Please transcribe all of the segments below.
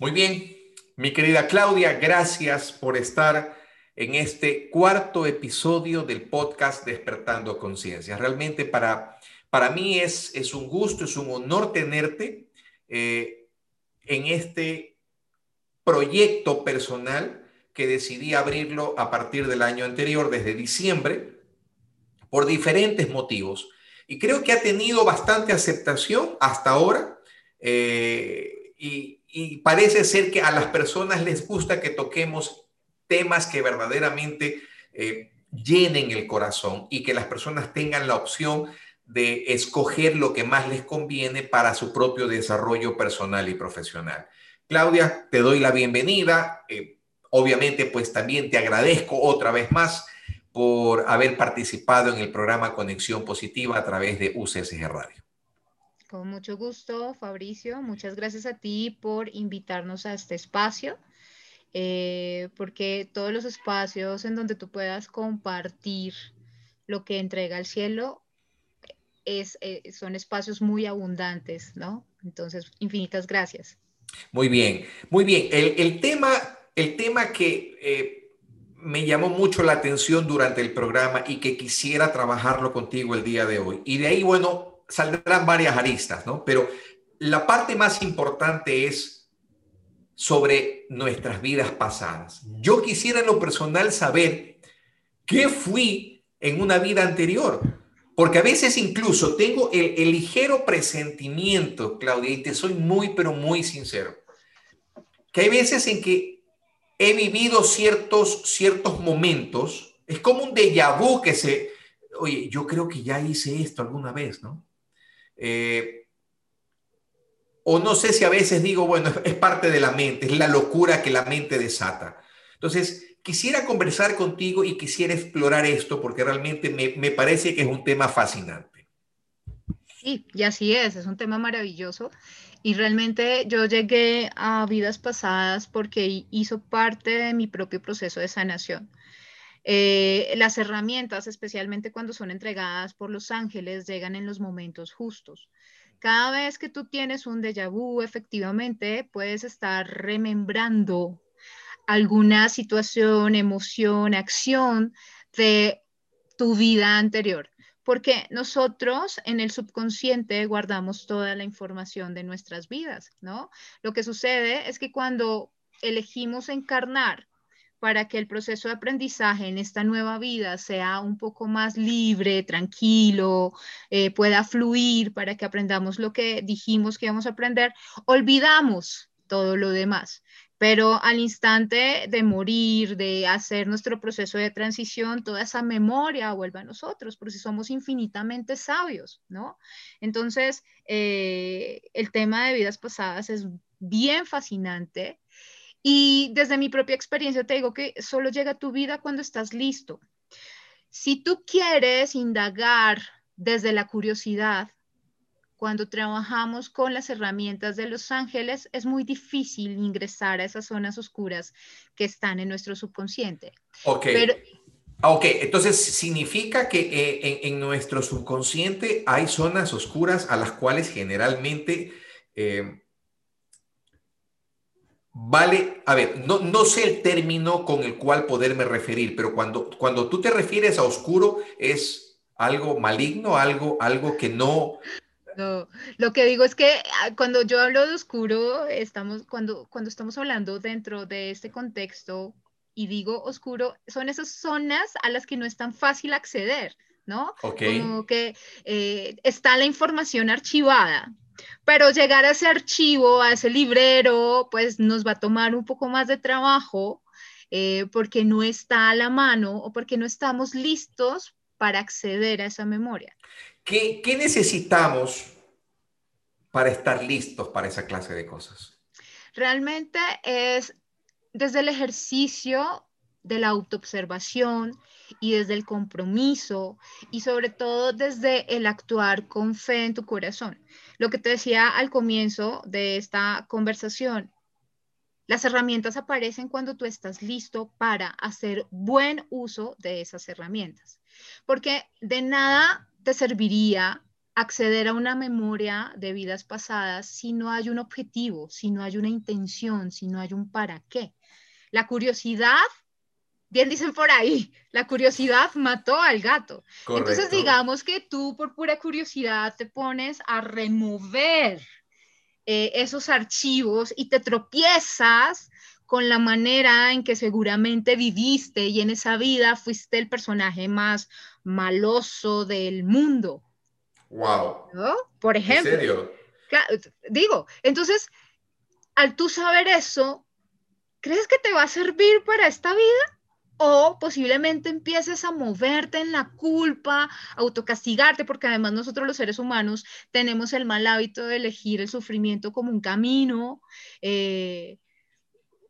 Muy bien, mi querida Claudia, gracias por estar en este cuarto episodio del podcast Despertando Conciencia. Realmente para, para mí es, es un gusto, es un honor tenerte eh, en este proyecto personal que decidí abrirlo a partir del año anterior, desde diciembre, por diferentes motivos. Y creo que ha tenido bastante aceptación hasta ahora. Eh, y, y parece ser que a las personas les gusta que toquemos temas que verdaderamente eh, llenen el corazón y que las personas tengan la opción de escoger lo que más les conviene para su propio desarrollo personal y profesional. Claudia, te doy la bienvenida. Eh, obviamente, pues también te agradezco otra vez más por haber participado en el programa Conexión Positiva a través de UCSG Radio. Con mucho gusto, Fabricio. Muchas gracias a ti por invitarnos a este espacio, eh, porque todos los espacios en donde tú puedas compartir lo que entrega el cielo es, eh, son espacios muy abundantes, ¿no? Entonces, infinitas gracias. Muy bien, muy bien. El, tema, el tema que eh, me llamó mucho la atención durante el programa y que quisiera trabajarlo contigo el día de hoy. Y de ahí, bueno, saldrán varias aristas, ¿no? Pero la parte más importante es sobre nuestras vidas pasadas. Yo quisiera en lo personal saber qué fui en una vida anterior, porque a veces incluso tengo el, ligero presentimiento, Claudia, y te soy muy, pero muy sincero, que hay veces en que he vivido ciertos, ciertos momentos, es como un déjà vu que se, oye, yo creo que ya hice esto alguna vez, ¿no? Eh, o no sé si a veces digo, bueno, es parte de la mente, es la locura que la mente desata. Entonces, quisiera conversar contigo y quisiera explorar esto porque realmente me, me parece que es un tema fascinante. Sí, y así es, es un tema maravilloso. Y realmente yo llegué a vidas pasadas porque hizo parte de mi propio proceso de sanación. Eh, las herramientas, especialmente cuando son entregadas por los ángeles, llegan en los momentos justos. Cada vez que tú tienes un déjà vu, efectivamente, puedes estar remembrando alguna situación, emoción, acción de tu vida anterior. Porque nosotros en el subconsciente guardamos toda la información de nuestras vidas, ¿no? Lo que sucede es que cuando elegimos encarnar para que el proceso de aprendizaje en esta nueva vida sea un poco más libre, tranquilo, eh, pueda fluir, para que aprendamos lo que dijimos que íbamos a aprender, olvidamos todo lo demás. Pero al instante de morir, de hacer nuestro proceso de transición, toda esa memoria vuelve a nosotros, porque somos infinitamente sabios, ¿no? Entonces, eh, el tema de vidas pasadas es bien fascinante y desde mi propia experiencia te digo que solo llega a tu vida cuando estás listo. Si tú quieres indagar desde la curiosidad, cuando trabajamos con las herramientas de los ángeles, es muy difícil ingresar a esas zonas oscuras que están en nuestro subconsciente. Ok. Ah, ok, entonces significa que eh, en, nuestro subconsciente hay zonas oscuras a las cuales generalmente eh, Vale, a ver, no, no sé el término con el cual poderme referir, pero cuando, cuando tú te refieres a oscuro, ¿es algo maligno, algo, algo que no... No, lo que digo es que ah, cuando yo hablo de oscuro, estamos, cuando, cuando estamos hablando dentro de este contexto y digo oscuro, son esas zonas a las que no es tan fácil acceder, ¿no? Como que eh, está la información archivada, pero llegar a ese archivo, a ese librero, pues nos va a tomar un poco más de trabajo eh, porque no está a la mano o porque no estamos listos para acceder a esa memoria. ¿Qué, qué necesitamos para estar listos para esa clase de cosas? Realmente es desde el ejercicio de la autoobservación y desde el compromiso y sobre todo desde el actuar con fe en tu corazón. Lo que te decía al comienzo de esta conversación, las herramientas aparecen cuando tú estás listo para hacer buen uso de esas herramientas, porque de nada te serviría acceder a una memoria de vidas pasadas si no hay un objetivo, si no hay una intención, si no hay un para qué. La curiosidad, bien dicen por ahí, la curiosidad mató al gato. Entonces digamos que tú por pura curiosidad te pones a remover eh, esos archivos y te tropiezas con la manera en que seguramente viviste y en esa vida fuiste el personaje más maloso del mundo. Wow. Por ejemplo. ¿En serio? Digo, entonces, al tú saber eso, ¿crees que te va a servir para esta vida? O posiblemente empieces a moverte en la culpa, autocastigarte, porque además nosotros los seres humanos tenemos el mal hábito de elegir el sufrimiento como un camino. Eh,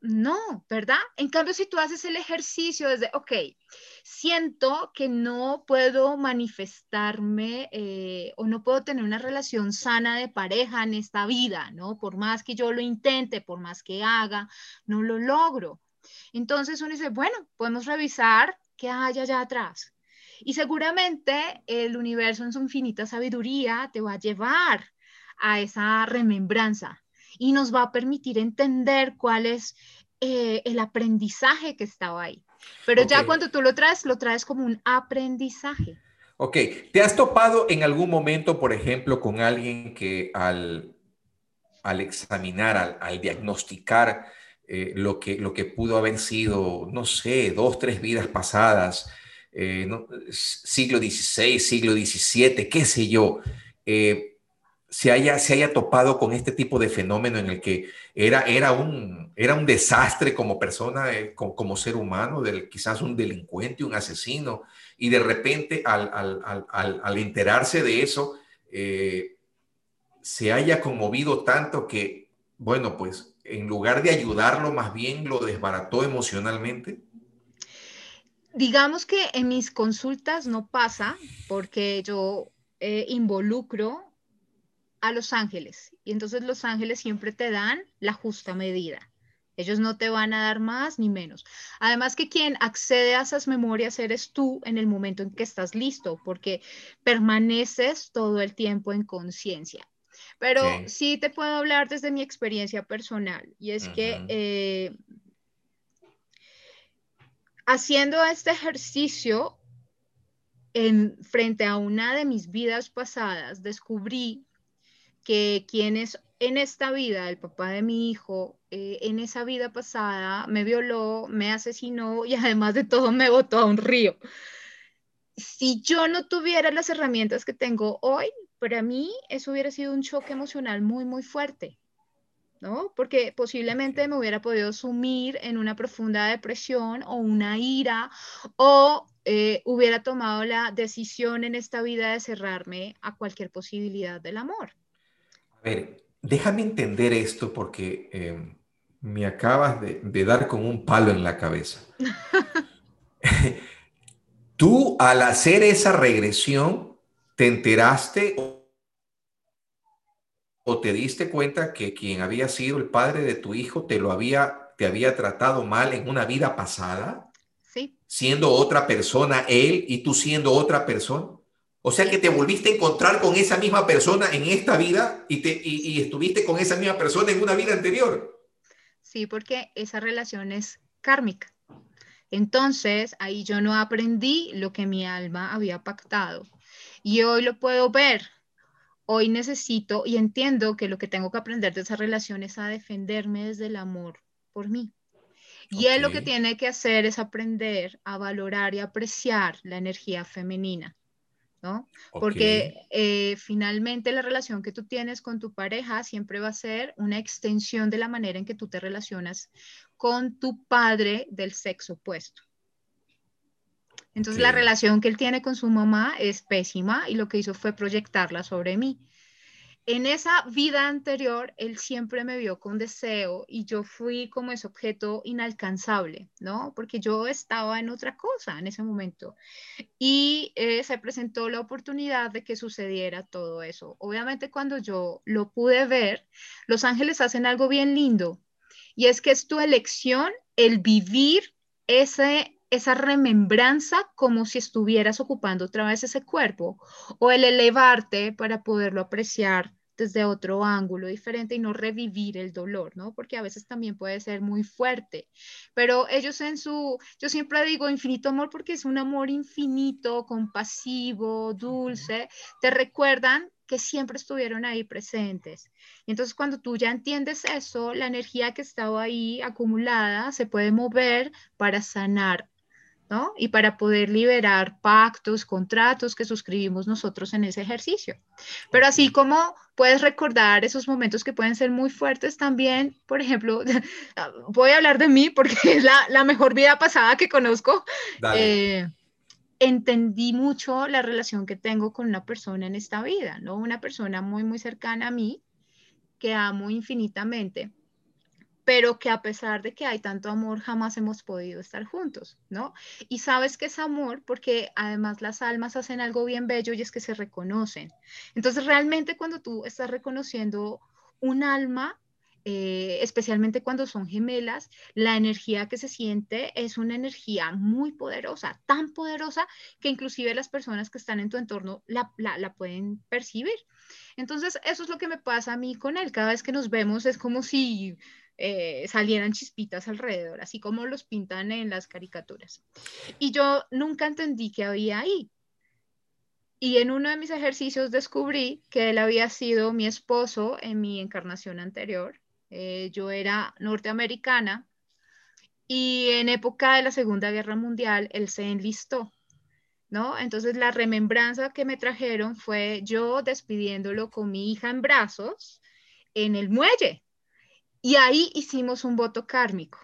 no, ¿verdad? En cambio, si tú haces el ejercicio desde, ok, siento que no puedo manifestarme eh, o no puedo tener una relación sana de pareja en esta vida, ¿no? Por más que yo lo intente, por más que haga, no lo logro. Entonces uno dice, bueno, podemos revisar qué hay allá atrás. Y seguramente el universo en su infinita sabiduría te va a llevar a esa remembranza, y nos va a permitir entender cuál es eh, el aprendizaje que estaba ahí. Pero ya cuando tú lo traes, lo traes como un aprendizaje. Ok, ¿te has topado en algún momento, por ejemplo, con alguien que al, al examinar, al, diagnosticar eh, lo, que, lo que pudo haber sido, no sé, dos, tres vidas pasadas, eh, siglo XVI, siglo XVII, qué sé yo, se haya, se haya topado con este tipo de fenómeno en el que era, era, un, era un desastre como persona, eh, como, ser humano, del, quizás un delincuente, un asesino, y de repente al, al, enterarse de eso, eh, se haya conmovido tanto que, bueno, pues en lugar de ayudarlo, más bien lo desbarató emocionalmente. Digamos que en mis consultas no pasa porque yo eh, involucro a los ángeles. Y entonces los ángeles siempre te dan la justa medida. Ellos no te van a dar más ni menos. Además que quien accede a esas memorias eres tú en el momento en que estás listo, porque permaneces todo el tiempo en conciencia. Pero sí. te puedo hablar desde mi experiencia personal y es que eh, haciendo este ejercicio en, frente a una de mis vidas pasadas, descubrí que quienes en esta vida, el papá de mi hijo, eh, en esa vida pasada me violó, me asesinó y además de todo me botó a un río. Si yo no tuviera las herramientas que tengo hoy, para mí eso hubiera sido un choque emocional muy, muy fuerte, ¿no? Porque posiblemente me hubiera podido sumir en una profunda depresión o una ira o eh, hubiera tomado la decisión en esta vida de cerrarme a cualquier posibilidad del amor. A ver, déjame entender esto porque em, me acabas de, dar con un palo en la cabeza. Tú al hacer esa regresión, ¿te enteraste o, te diste cuenta que quien había sido el padre de tu hijo te lo había, te había tratado mal en una vida pasada? Sí. Siendo otra persona él y tú siendo otra persona. O sea que te volviste a encontrar con esa misma persona en esta vida y, te, y, estuviste con esa misma persona en una vida anterior. Sí, porque esa relación es kármica. Entonces, ahí yo no aprendí lo que mi alma había pactado. Y hoy lo puedo ver. Hoy necesito y entiendo que lo que tengo que aprender de esa relación es a defenderme desde el amor por mí. Y él lo que tiene que hacer es aprender a valorar y apreciar la energía femenina ¿no? Porque eh, finalmente la relación que tú tienes con tu pareja siempre va a ser una extensión de la manera en que tú te relacionas con tu padre del sexo opuesto. Entonces la relación que él tiene con su mamá es pésima y lo que hizo fue proyectarla sobre mí en esa vida anterior, él siempre me vio con deseo y yo fui como ese objeto inalcanzable, ¿no? Porque yo estaba en otra cosa en ese momento. Y eh, se presentó la oportunidad de que sucediera todo eso. Obviamente cuando yo lo pude ver, los ángeles hacen algo bien lindo y es que es tu elección el vivir ese esa remembranza como si estuvieras ocupando otra vez ese cuerpo o el elevarte para poderlo apreciar desde otro ángulo diferente y no revivir el dolor, ¿no? Porque a veces también puede ser muy fuerte. Pero ellos en su, yo siempre digo infinito amor porque es un amor infinito, compasivo, dulce, te recuerdan que siempre estuvieron ahí presentes. Y entonces cuando tú ya entiendes eso, la energía que estaba ahí acumulada se puede mover para sanar ¿no? Y para poder liberar pactos, contratos que suscribimos nosotros en ese ejercicio. Pero así como puedes recordar esos momentos que pueden ser muy fuertes también, por ejemplo, voy a hablar de mí porque es la, mejor vida pasada que conozco. Eh, entendí mucho la relación que tengo con una persona en esta vida, ¿no? Una persona muy, muy cercana a mí, que amo infinitamente pero que a pesar de que hay tanto amor, jamás hemos podido estar juntos, ¿no? Y sabes que es amor porque además las almas hacen algo bien bello y es que se reconocen. Entonces, realmente cuando tú estás reconociendo un alma, eh, especialmente cuando son gemelas, la energía que se siente es una energía muy poderosa, tan poderosa que inclusive las personas que están en tu entorno la, la, la, pueden percibir. Entonces, eso es lo que me pasa a mí con él. Cada vez que nos vemos es como si eh, salieran chispitas alrededor, así como los pintan en las caricaturas. Y yo nunca entendí qué había ahí. Y en uno de mis ejercicios descubrí que él había sido mi esposo en mi encarnación anterior. Eh, yo era norteamericana y en época de la Segunda Guerra Mundial él se enlistó. ¿No? Entonces la remembranza que me trajeron fue yo despidiéndolo con mi hija en brazos en el muelle, y ahí hicimos un voto kármico.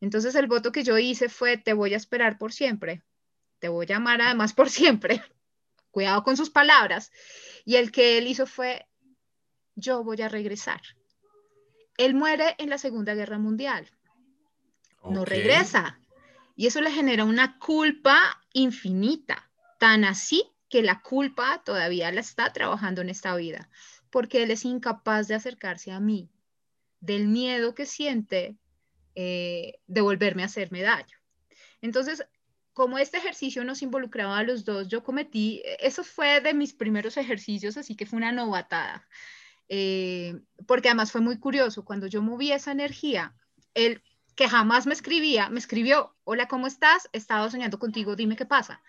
Entonces el voto que yo hice fue, te voy a esperar por siempre, te voy a amar además por siempre. Cuidado con sus palabras. Y el que él hizo fue, yo voy a regresar. Él muere en la Segunda Guerra Mundial. No regresa. Y eso le genera una culpa infinita, tan así que la culpa todavía la está trabajando en esta vida, porque él es incapaz de acercarse a mí, del miedo que siente eh, de volverme a hacerme daño. Entonces, como este ejercicio nos involucraba a los dos, yo cometí, eso fue de mis primeros ejercicios, así que fue una novatada, eh, porque además fue muy curioso, cuando yo moví esa energía, él que jamás me escribía, me escribió, hola, ¿cómo estás? He estado soñando contigo, dime qué pasa.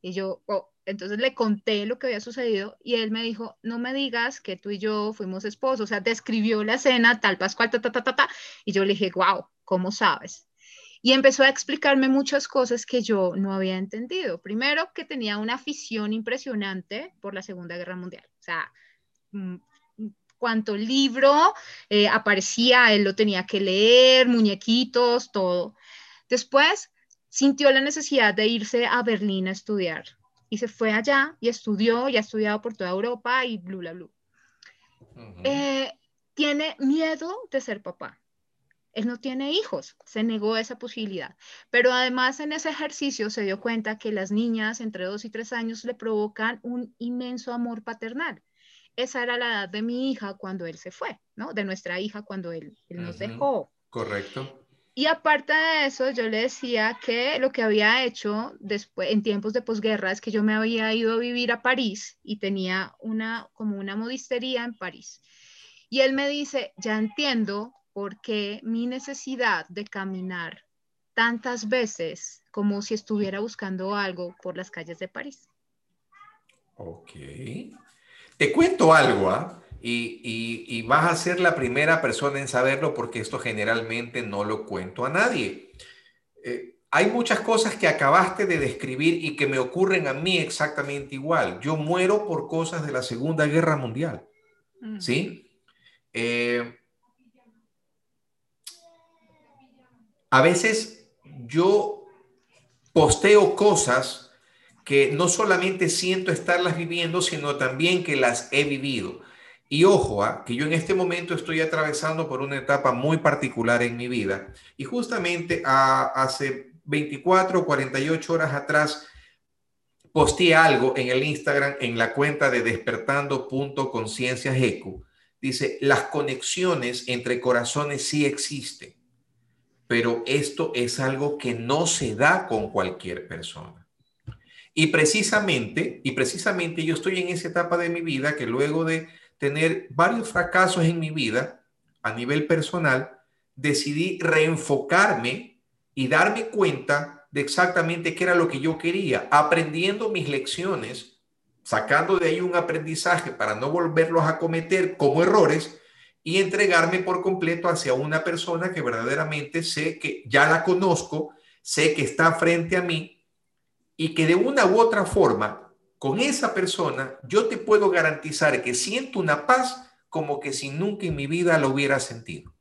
Y yo, oh, entonces le conté lo que había sucedido y él me dijo, no me digas que tú y yo fuimos esposos, o sea, describió la escena tal pascual, ta, ta, ta, ta, ta, y yo le dije, wow, ¿cómo sabes? Y empezó a explicarme muchas cosas que yo no había entendido. Primero, que tenía una afición impresionante por la Segunda Guerra Mundial. O sea, mm, cuanto libro eh, aparecía, él lo tenía que leer, muñequitos, todo. Después, sintió la necesidad de irse a Berlín a estudiar y se fue allá y estudió y ha estudiado por toda Europa y bla, bla, bla. Eh, tiene miedo de ser papá. Él no tiene hijos, se negó esa posibilidad. Pero además en ese ejercicio se dio cuenta que las niñas entre dos y tres años le provocan un inmenso amor paternal. Esa era la edad de mi hija cuando él se fue, ¿no? De nuestra hija cuando él, nos dejó. Correcto. Y aparte de eso, yo le decía que lo que había hecho después, en tiempos de posguerra, es que yo me había ido a vivir a París y tenía una, como una modistería en París. Y él me dice, ya entiendo por qué mi necesidad de caminar tantas veces como si estuviera buscando algo por las calles de París. Ok. Te cuento algo, ¿ah? Y, vas a ser la primera persona en saberlo porque esto generalmente no lo cuento a nadie. Eh, hay muchas cosas que acabaste de describir y que me ocurren a mí exactamente igual. Yo muero por cosas de la Segunda Guerra Mundial. Mm. ¿Sí? Eh, a veces yo posteo cosas que no solamente siento estarlas viviendo, sino también que las he vivido. Y ojo, ¿ah? que yo en este momento estoy atravesando por una etapa muy particular en mi vida. Y justamente hace 24 o 48 horas atrás posteé algo en el Instagram en la cuenta de despertando.concienciasecu. Dice, las conexiones entre corazones sí existen. pero esto es algo que no se da con cualquier persona. Y precisamente, y precisamente yo estoy en esa etapa de mi vida que luego de tener varios fracasos en mi vida a nivel personal, decidí reenfocarme y darme cuenta de exactamente qué era lo que yo quería, aprendiendo mis lecciones, sacando de ahí un aprendizaje para no volverlos a cometer como errores y entregarme por completo hacia una persona que verdaderamente sé que ya la conozco, sé que está frente a mí y que de una u otra forma, con esa persona, yo te puedo garantizar que siento una paz como que si nunca en mi vida lo hubiera sentido.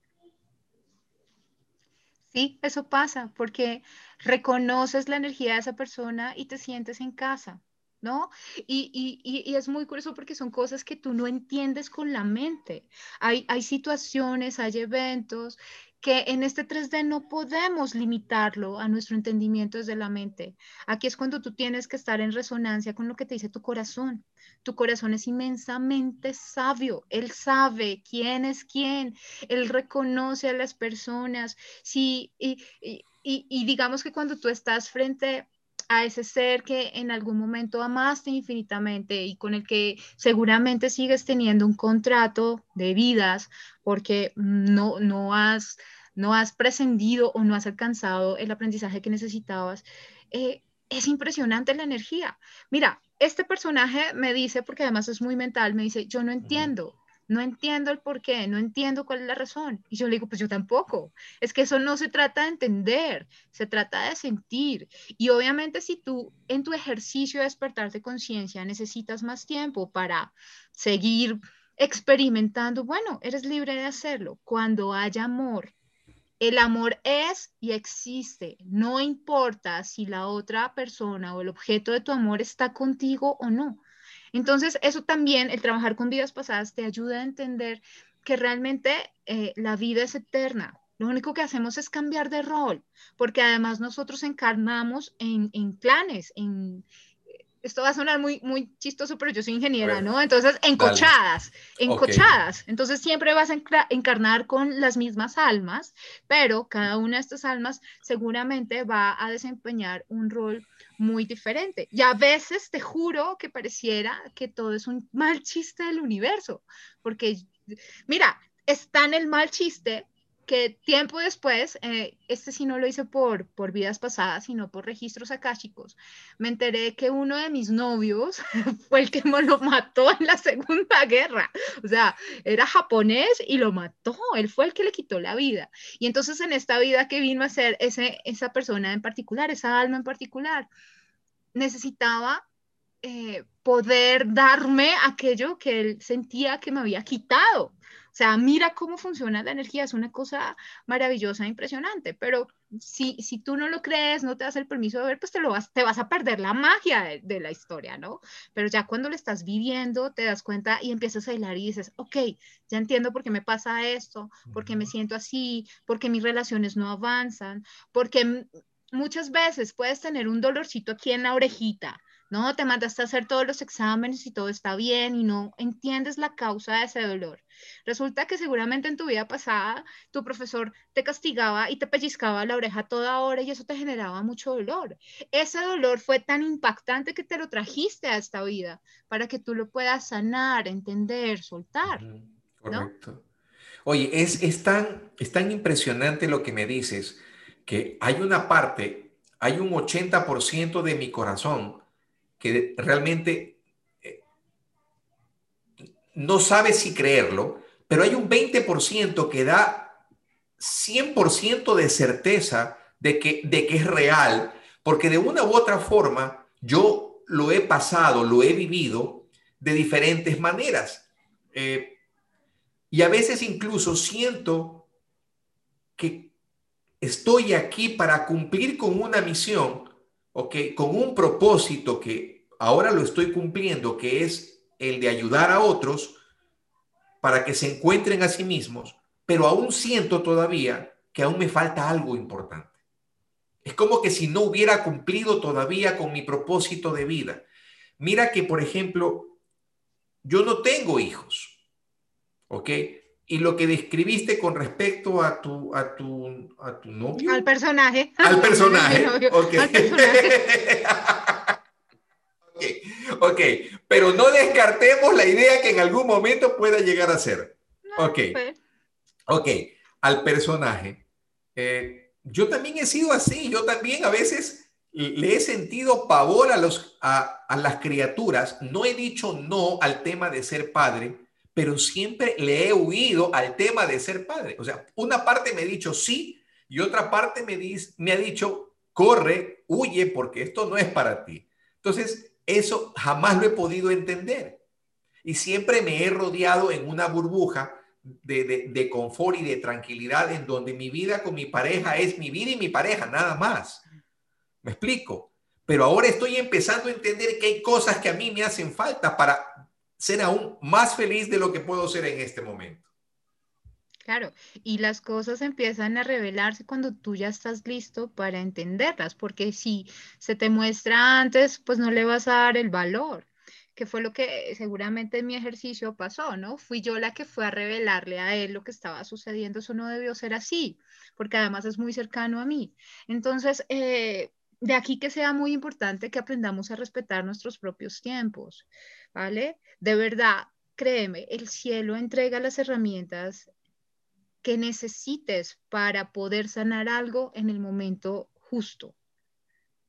Sí, eso pasa porque reconoces la energía de esa persona y te sientes en casa. ¿no? Y, es muy curioso porque son cosas que tú no entiendes con la mente. Hay, hay situaciones, hay eventos que en este 3D no podemos limitarlo a nuestro entendimiento desde la mente. Aquí es cuando tú tienes que estar en resonancia con lo que te dice tu corazón. Tu corazón es inmensamente sabio. Él sabe quién es quién. Él reconoce a las personas. Sí, y, y digamos que cuando tú estás frente a ese ser que en algún momento amaste infinitamente y con el que seguramente sigues teniendo un contrato de vidas porque no, no, has, no has prescindido o no has alcanzado el aprendizaje que necesitabas. Eh, es impresionante la energía. Mira, este personaje me dice, porque además es muy mental, me dice, yo no entiendo no entiendo el por qué, no entiendo cuál es la razón. Y yo le digo, pues yo tampoco. Es que eso no se trata de entender, se trata de sentir. Y obviamente si tú en tu ejercicio de despertar de conciencia necesitas más tiempo para seguir experimentando, bueno, eres libre de hacerlo. Cuando haya amor, el amor es y existe. No importa si la otra persona o el objeto de tu amor está contigo o no. Entonces, eso también, el trabajar con vidas pasadas, te ayuda a entender que realmente eh, la vida es eterna. Lo único que hacemos es cambiar de rol, porque además nosotros encarnamos en, en planes, en, esto va a sonar muy, muy chistoso, pero yo soy ingeniera, ¿no? Entonces, encochadas, encochadas. Entonces, siempre vas a encarnar con las mismas almas, pero cada una de estas almas seguramente va a desempeñar un rol muy diferente. Y a veces te juro que pareciera que todo es un mal chiste del universo, porque, mira, está en el mal chiste que tiempo después, eh, este sí no lo hice por, por vidas pasadas, sino por registros akáshicos, me enteré que uno de mis novios fue el que me lo mató en la Segunda Guerra. O sea, era japonés y lo mató, él fue el que le quitó la vida. Y entonces en esta vida que vino a ser ese, esa persona en particular, esa alma en particular, necesitaba eh, poder darme aquello que él sentía que me había quitado. O sea, mira cómo funciona la energía, es una cosa maravillosa, impresionante, pero si, si tú no lo crees, no te das el permiso de ver, pues te, lo vas, te vas a perder la magia de, la historia, ¿no? Pero ya cuando lo estás viviendo, te das cuenta y empiezas a hilar y dices, ok, ya entiendo por qué me pasa esto, por qué me siento así, por qué mis relaciones no avanzan, porque muchas veces puedes tener un dolorcito aquí en la orejita, ¿no? Te mandaste a hacer todos los exámenes y todo está bien y no entiendes la causa de ese dolor. Resulta que seguramente en tu vida pasada tu profesor te castigaba y te pellizcaba la oreja toda hora y eso te generaba mucho dolor. Ese dolor fue tan impactante que te lo trajiste a esta vida para que tú lo puedas sanar, entender, soltar. Correcto. Oye, es, es, tan, es tan impresionante lo que me dices que hay una parte, hay un 80% de mi corazón que realmente eh, no sabe si creerlo, pero hay un 20% que da 100% de certeza de que, de que es real, porque de una u otra forma yo lo he pasado, lo he vivido de diferentes maneras. Eh, y a veces incluso siento que estoy aquí para cumplir con una misión. Con un propósito que ahora lo estoy cumpliendo, que es el de ayudar a otros para que se encuentren a sí mismos, pero aún siento todavía que aún me falta algo importante. Es como que si no hubiera cumplido todavía con mi propósito de vida. Mira que, por ejemplo, yo no tengo hijos, ¿ok? y lo que describiste con respecto a tu, a tu, a tu novio. Al personaje. Al personaje. okay. Al personaje. ok, ok. Pero no descartemos la idea que en algún momento pueda llegar a ser. ok. Pues. Ok, al personaje. Eh, yo también he sido así. Yo también a veces le he sentido pavor a, los, a, a las criaturas. No he dicho no al tema de ser padre pero siempre le he huido al tema de ser padre. O sea, una parte me ha dicho sí y otra parte me, me ha dicho corre, huye, porque esto no es para ti. Entonces, eso jamás lo he podido entender. Y siempre me he rodeado en una burbuja de, de, confort y de tranquilidad en donde mi vida con mi pareja es mi vida y mi pareja, nada más. ¿Me explico? Pero ahora estoy empezando a entender que hay cosas que a mí me hacen falta para ser aún más feliz de lo que puedo ser en este momento. Claro, y las cosas empiezan a revelarse cuando tú ya estás listo para entenderlas, porque si se te muestra antes, pues no le vas a dar el valor, que fue lo que seguramente en mi ejercicio pasó, ¿no? Fui yo la que fue a revelarle a él lo que estaba sucediendo, eso no debió ser así, porque además es muy cercano a mí. Entonces, eh, de aquí que sea muy importante que aprendamos a respetar nuestros propios tiempos, ¿vale? De verdad, créeme, el cielo entrega las herramientas que necesites para poder sanar algo en el momento justo,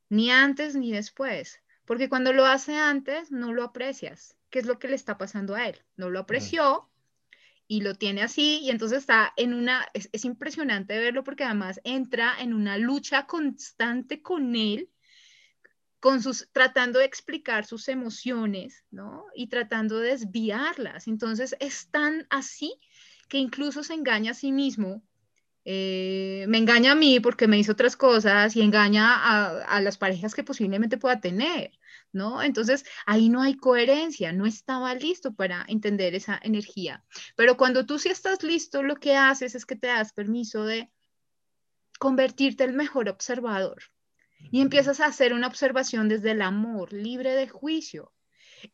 ni antes ni después, porque cuando lo hace antes no lo aprecias. ¿Qué es lo que le está pasando a él? No lo apreció y lo tiene así y entonces está en una, es, es impresionante verlo porque además entra en una lucha constante con él con sus, tratando de explicar sus emociones, ¿no? Y tratando de desviarlas. Entonces es tan así que incluso se engaña a sí mismo. Eh, me engaña a mí porque me hizo otras cosas y engaña a, a, las parejas que posiblemente pueda tener, ¿no? Entonces ahí no hay coherencia, no estaba listo para entender esa energía. Pero cuando tú sí estás listo, lo que haces es que te das permiso de convertirte el mejor observador, y empiezas a hacer una observación desde el amor, libre de juicio.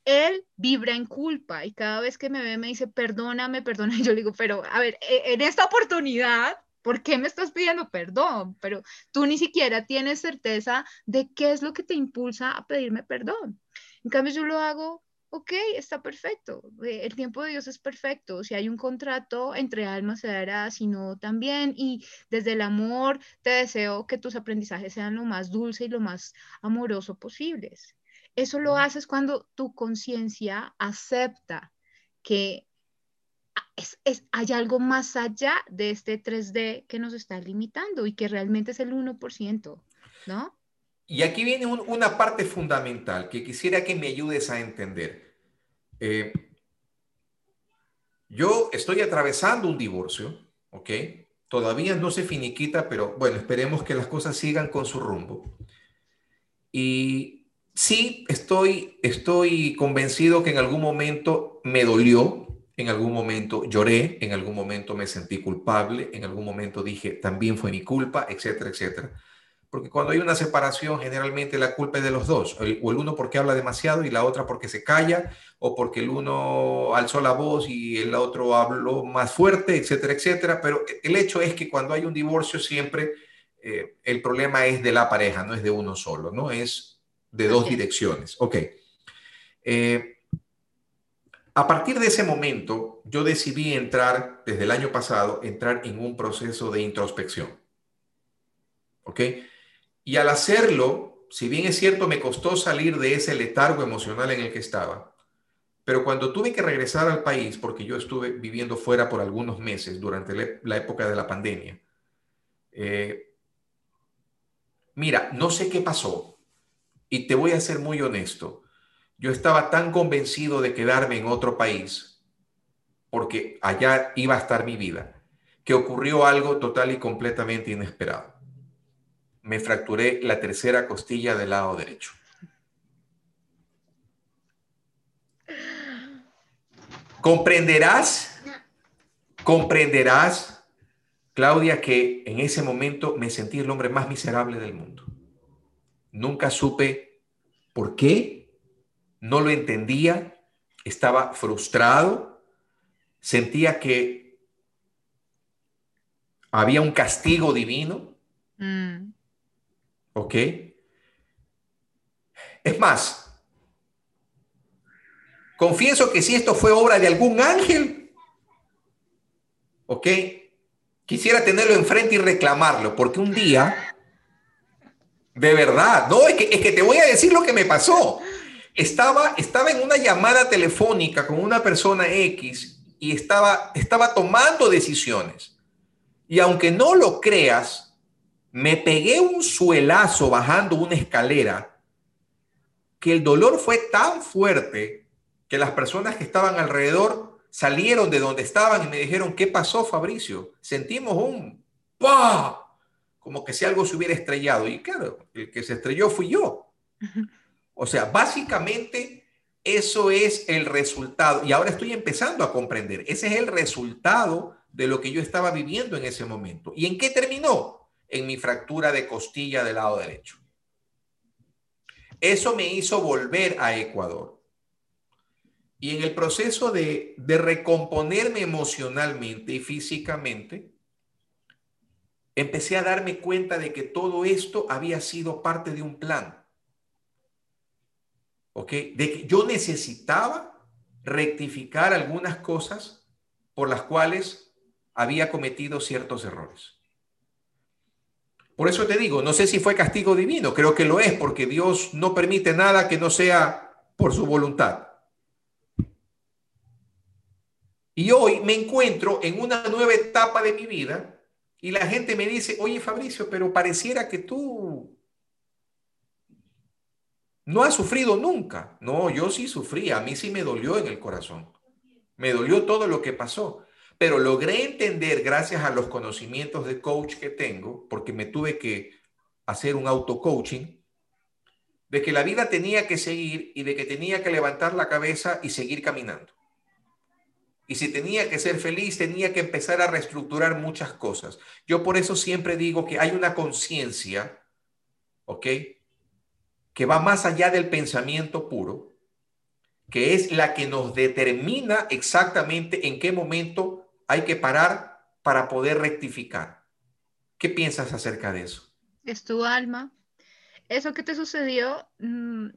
Él vibra en culpa y cada vez que me ve me dice, perdóname, perdóname. Yo le digo, pero a ver, e-, en esta oportunidad, ¿por qué me estás pidiendo perdón? Pero tú ni siquiera tienes certeza de qué es lo que te impulsa a pedirme perdón. En cambio, yo lo hago ok, está perfecto, eh, el tiempo de Dios es perfecto, si hay un contrato entre almas se dará, si no también, y desde el amor te deseo que tus aprendizajes sean lo más dulce y lo más amoroso posibles. Eso lo haces cuando tu conciencia acepta que es, hay algo más allá de este 3D que nos está limitando y que realmente es el 1%, ¿no? Y aquí viene una parte fundamental que quisiera que me ayudes a entender. Eh, yo estoy atravesando un divorcio, ¿ok? Todavía no se finiquita, pero bueno, esperemos que las cosas sigan con su rumbo. Y sí, estoy, estoy convencido que en algún momento me dolió, en algún momento lloré, en algún momento me sentí culpable, en algún momento dije, también fue mi culpa, etcétera, etcétera. Porque cuando hay una separación, generalmente la culpa es de los dos, o el uno porque habla demasiado y la otra porque se calla, o porque el uno alzó la voz y el otro habló más fuerte, etcétera, etcétera. Pero el hecho es que cuando hay un divorcio siempre eh, el problema es de la pareja, no es de uno solo, ¿no? Es de dos direcciones. Ok. Eh, a partir de ese momento, yo decidí entrar, desde el año pasado, entrar en un proceso de introspección. ¿Ok? Y al hacerlo, si bien es cierto, me costó salir de ese letargo emocional en el que estaba, pero cuando tuve que regresar al país, porque yo estuve viviendo fuera por algunos meses durante la época de la pandemia, eh, mira, no sé qué pasó, y te voy a ser muy honesto, yo estaba tan convencido de quedarme en otro país, porque allá iba a estar mi vida, que ocurrió algo total y completamente inesperado me fracturé la tercera costilla del lado derecho. Comprenderás, comprenderás, Claudia, que en ese momento me sentí el hombre más miserable del mundo. Nunca supe por qué, no lo entendía, estaba frustrado, sentía que había un castigo divino. Mm. ¿Ok? Es más, confieso que si esto fue obra de algún ángel, ¿ok? Quisiera tenerlo enfrente y reclamarlo, porque un día, de verdad, no, es que, es que te voy a decir lo que me pasó. Estaba, estaba en una llamada telefónica con una persona X y estaba, estaba tomando decisiones. Y aunque no lo creas, me pegué un suelazo bajando una escalera que el dolor fue tan fuerte que las personas que estaban alrededor salieron de donde estaban y me dijeron, ¿qué pasó, Fabricio? Sentimos un ¡pa! Como que si algo se hubiera estrellado. Y claro, el que se estrelló fui yo. O sea, básicamente eso es el resultado. Y ahora estoy empezando a comprender. Ese es el resultado de lo que yo estaba viviendo en ese momento. ¿Y en qué terminó? En mi fractura de costilla del lado derecho. Eso me hizo volver a Ecuador. Y en el proceso de, de recomponerme emocionalmente y físicamente, empecé a darme cuenta de que todo esto había sido parte de un plan. ¿Ok? De que yo necesitaba rectificar algunas cosas por las cuales había cometido ciertos errores. Por eso te digo, no sé si fue castigo divino, creo que lo es, porque Dios no permite nada que no sea por su voluntad. Y hoy me encuentro en una nueva etapa de mi vida y la gente me dice, oye Fabricio, pero pareciera que tú no has sufrido nunca. No, yo sí sufrí, a mí sí me dolió en el corazón. Me dolió todo lo que pasó pero logré entender gracias a los conocimientos de coach que tengo, porque me tuve que hacer un auto-coaching, de que la vida tenía que seguir y de que tenía que levantar la cabeza y seguir caminando. Y si tenía que ser feliz, tenía que empezar a reestructurar muchas cosas. Yo por eso siempre digo que hay una conciencia, ¿ok? Que va más allá del pensamiento puro, que es la que nos determina exactamente en qué momento hay que parar para poder rectificar. ¿Qué piensas acerca de eso? Es tu alma. Eso que te sucedió, mm,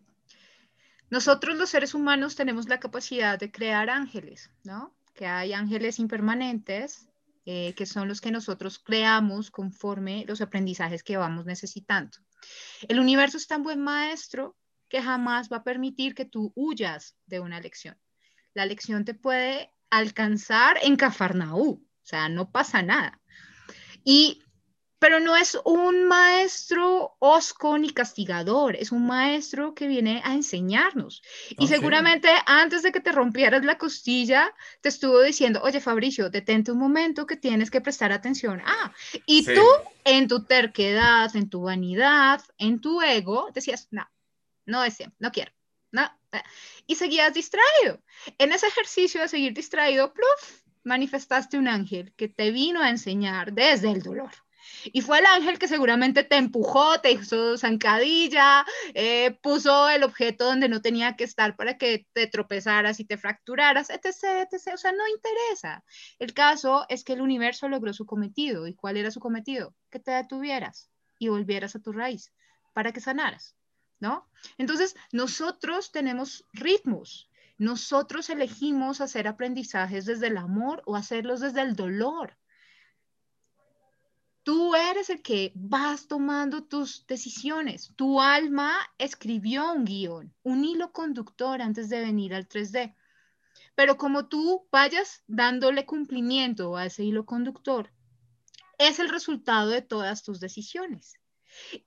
nosotros los seres humanos tenemos la capacidad de crear ángeles, ¿no? Que hay ángeles impermanentes, eh, que son los que nosotros creamos conforme los aprendizajes que vamos necesitando. El universo es tan buen maestro que jamás va a permitir que tú huyas de una lección. La lección te puede alcanzar en Cafarnaú, o sea, no pasa nada. Y pero no es un maestro osco ni castigador, es un maestro que viene a enseñarnos. Y seguramente antes de que te rompieras la costilla, te estuvo diciendo, oye Fabricio, detente un momento que tienes que prestar atención. Ah, y tú en tu terquedad, en tu vanidad, en tu ego, decías, no, no deseo, no quiero, no, y seguías distraído. En ese ejercicio de seguir distraído, pluf, manifestaste un ángel que te vino a enseñar desde el dolor. Y fue el ángel que seguramente te empujó, te hizo zancadilla, eh, puso el objeto donde no tenía que estar para que te tropezaras y te fracturaras, etc, etc. O sea, no interesa. El caso es que el universo logró su cometido. ¿Y cuál era su cometido? Que te detuvieras y volvieras a tu raíz para que sanaras. ¿no? Entonces, nosotros tenemos ritmos. Nosotros elegimos hacer aprendizajes desde el amor o hacerlos desde el dolor. Tú eres el que vas tomando tus decisiones. Tu alma escribió un guion, un hilo conductor antes de venir al 3D. Pero como tú vayas dándole cumplimiento a ese hilo conductor, es el resultado de todas tus decisiones.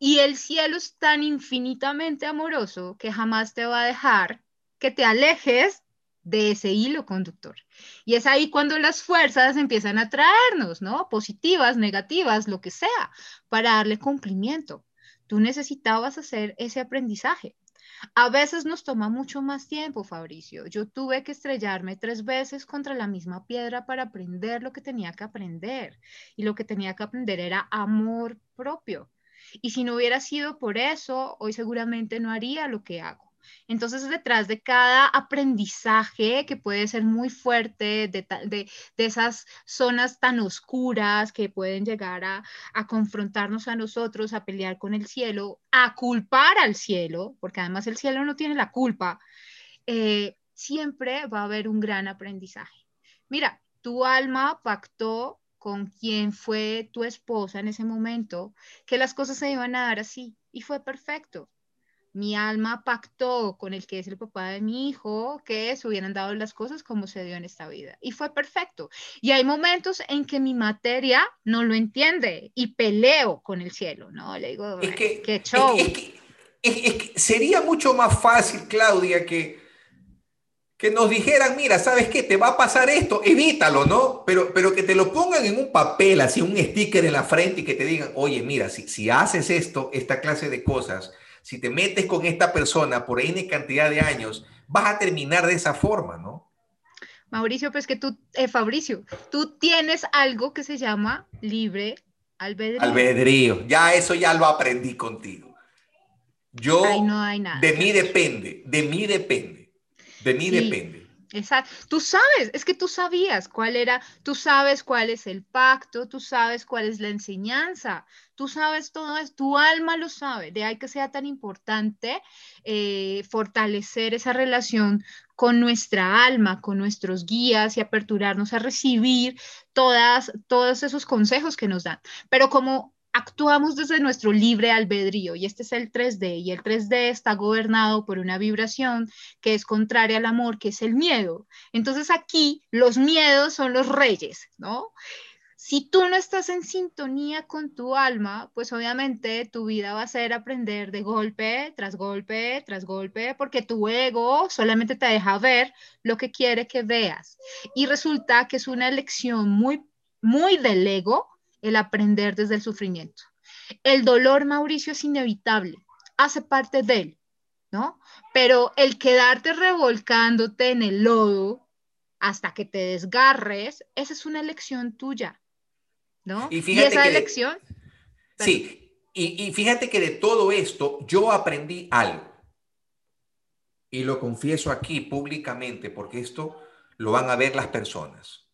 Y el cielo es tan infinitamente amoroso que jamás te va a dejar que te alejes de ese hilo conductor. Y es ahí cuando las fuerzas empiezan a traernos, ¿no? Positivas, negativas, lo que sea, para darle cumplimiento. Tú necesitabas hacer ese aprendizaje. A veces nos toma mucho más tiempo, Fabricio. Yo tuve que estrellarme tres veces contra la misma piedra para aprender lo que tenía que aprender. Y lo que tenía que aprender era amor propio. Y si no hubiera sido por eso, hoy seguramente no haría lo que hago. Entonces, detrás de cada aprendizaje que puede ser muy fuerte, de, de, esas zonas tan oscuras que pueden llegar a, a, confrontarnos a nosotros, a pelear con el cielo, a culpar al cielo, porque además el cielo no tiene la culpa, eh, siempre va a haber un gran aprendizaje. Mira, tu alma pactó con quien fue tu esposa en ese momento, que las cosas se iban a dar así y fue perfecto. Mi alma pactó con el que es el papá de mi hijo que se hubieran dado las cosas como se dio en esta vida y fue perfecto. Y hay momentos en que mi materia no lo entiende y peleo con el cielo, ¿no? Le digo, es que, qué show. sería mucho más fácil, Claudia, que que nos dijeran, mira, ¿sabes qué? Te va a pasar esto, evítalo, ¿no? Pero, pero que te lo pongan en un papel, así un sticker en la frente y que te digan, oye, mira, si, si haces esto, esta clase de cosas, si te metes con esta persona por N cantidad de años, vas a terminar de esa forma, ¿no? Mauricio, pues que tú, eh, Fabricio, tú tienes algo que se llama libre albedrío. Albedrío, ya eso ya lo aprendí contigo. Yo, no hay nada. de mí depende, de mí depende. De mí depende. Exacto. Tú sabes, es que tú sabías cuál era, tú sabes cuál es el pacto, tú sabes cuál es la enseñanza, tú sabes todo eso, tu alma lo sabe. De ahí que sea tan importante eh, fortalecer esa relación con nuestra alma, con nuestros guías y aperturarnos a recibir todas, todos esos consejos que nos dan. Pero como actuamos desde nuestro libre albedrío y este es el 3D y el 3D está gobernado por una vibración que es contraria al amor, que es el miedo. Entonces aquí los miedos son los reyes, ¿no? Si tú no estás en sintonía con tu alma, pues obviamente tu vida va a ser aprender de golpe tras golpe tras golpe, porque tu ego solamente te deja ver lo que quiere que veas. Y resulta que es una elección muy, muy del ego el aprender desde el sufrimiento. El dolor, Mauricio, es inevitable, hace parte de él, ¿no? Pero el quedarte revolcándote en el lodo hasta que te desgarres, esa es una elección tuya, ¿no? Y, esa elección... sí, y, y fíjate que de todo esto yo aprendí algo. Y lo confieso aquí públicamente porque esto lo van a ver las personas.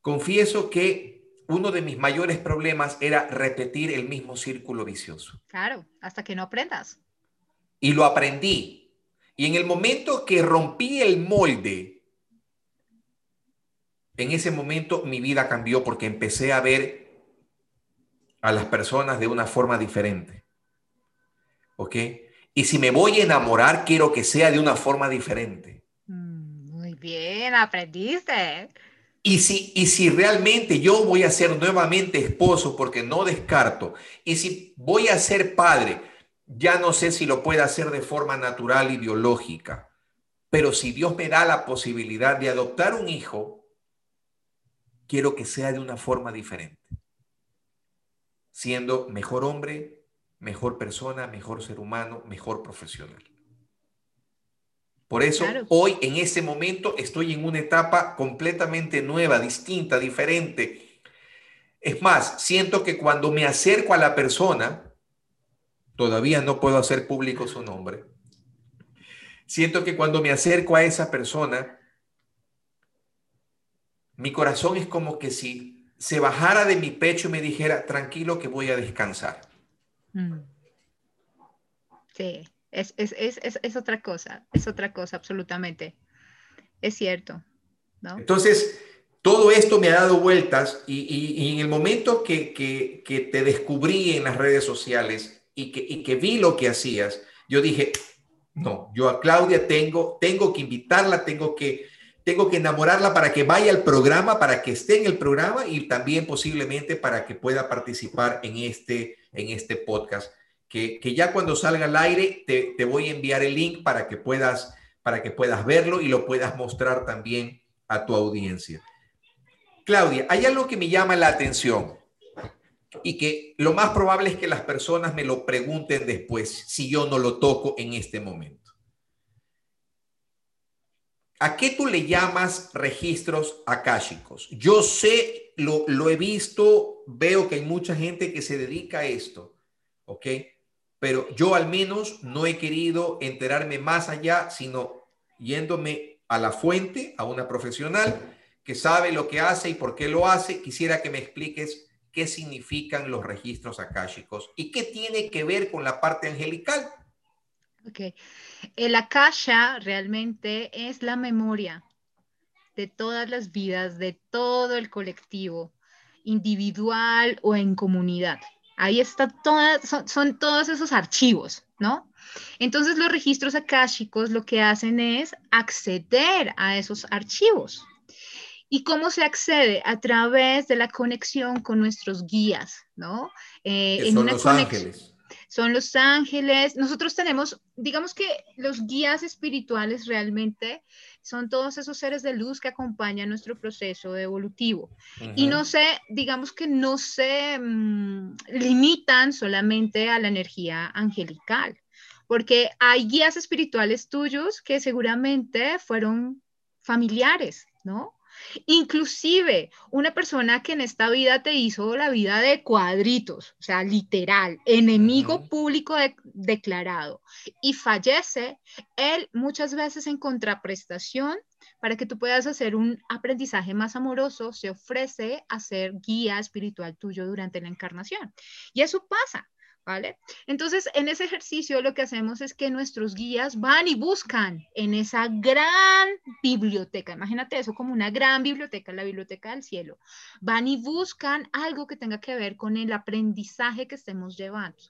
Confieso que uno de mis mayores problemas era repetir el mismo círculo vicioso. Claro, hasta que no aprendas. Y lo aprendí. Y en el momento que rompí el molde, en ese momento mi vida cambió porque empecé a ver a las personas de una forma diferente. ¿Ok? Y si me voy a enamorar, quiero que sea de una forma diferente. Mm, muy bien, aprendiste. Y si, y si realmente yo voy a ser nuevamente esposo, porque no descarto, y si voy a ser padre, ya no sé si lo puedo hacer de forma natural y biológica, pero si Dios me da la posibilidad de adoptar un hijo, quiero que sea de una forma diferente, siendo mejor hombre, mejor persona, mejor ser humano, mejor profesional. Por eso hoy en ese momento estoy en una etapa completamente nueva, distinta, diferente. Es más, siento que cuando me acerco a la persona, todavía no puedo hacer público su nombre, siento que cuando me acerco a esa persona, mi corazón es como que si se bajara de mi pecho y me dijera, tranquilo que voy a descansar. Mm. Sí. Es, otra cosa, es otra cosa, absolutamente. Es cierto. Entonces, todo esto me ha dado vueltas y, en el momento que, te descubrí en las redes sociales y que, que vi lo que hacías, yo dije, no, yo a Claudia tengo, tengo que invitarla, tengo que, tengo que enamorarla para que vaya al programa, para que esté en el programa y también posiblemente para que pueda participar en este, en este podcast que, ya cuando salga al aire te, voy a enviar el link para que, puedas, para que puedas verlo y lo puedas mostrar también a tu audiencia. Claudia, hay algo que me llama la atención y que lo más probable es que las personas me lo pregunten después si yo no lo toco en este momento. ¿A qué tú le llamas registros akáshicos? Yo sé, lo, lo he visto, veo que hay mucha gente que se dedica a esto, ¿ok? Pero yo al menos no he querido enterarme más allá, sino yéndome a la fuente, a una profesional que sabe lo que hace y por qué lo hace. Quisiera que me expliques qué significan los registros akáshicos y qué tiene que ver con la parte angelical. Ok. El akasha realmente es la memoria de todas las vidas, de todo el colectivo, individual o en comunidad. Ahí está toda, son, todos esos archivos, ¿no? Entonces los registros akáshicos lo que hacen es acceder a esos archivos. ¿Y cómo se accede? A través de la conexión con nuestros guías, ¿no? Eh, en son los ángeles. Son los ángeles. Nosotros tenemos, digamos que los guías espirituales realmente son todos esos seres de luz que acompañan nuestro proceso evolutivo. Y no se, digamos que no se mm, limitan solamente a la energía angelical, porque hay guías espirituales tuyos que seguramente fueron familiares, ¿no? Inclusive una persona que en esta vida te hizo la vida de cuadritos, o sea, literal, enemigo público declarado, y fallece, él muchas veces en contraprestación, para que tú puedas hacer un aprendizaje más amoroso, se ofrece a ser guía espiritual tuyo durante la encarnación. Y eso pasa. ¿Vale? Entonces, en ese ejercicio lo que hacemos es que nuestros guías van y buscan en esa gran biblioteca, imagínate eso como una gran biblioteca, la biblioteca del cielo, van y buscan algo que tenga que ver con el aprendizaje que estemos llevando.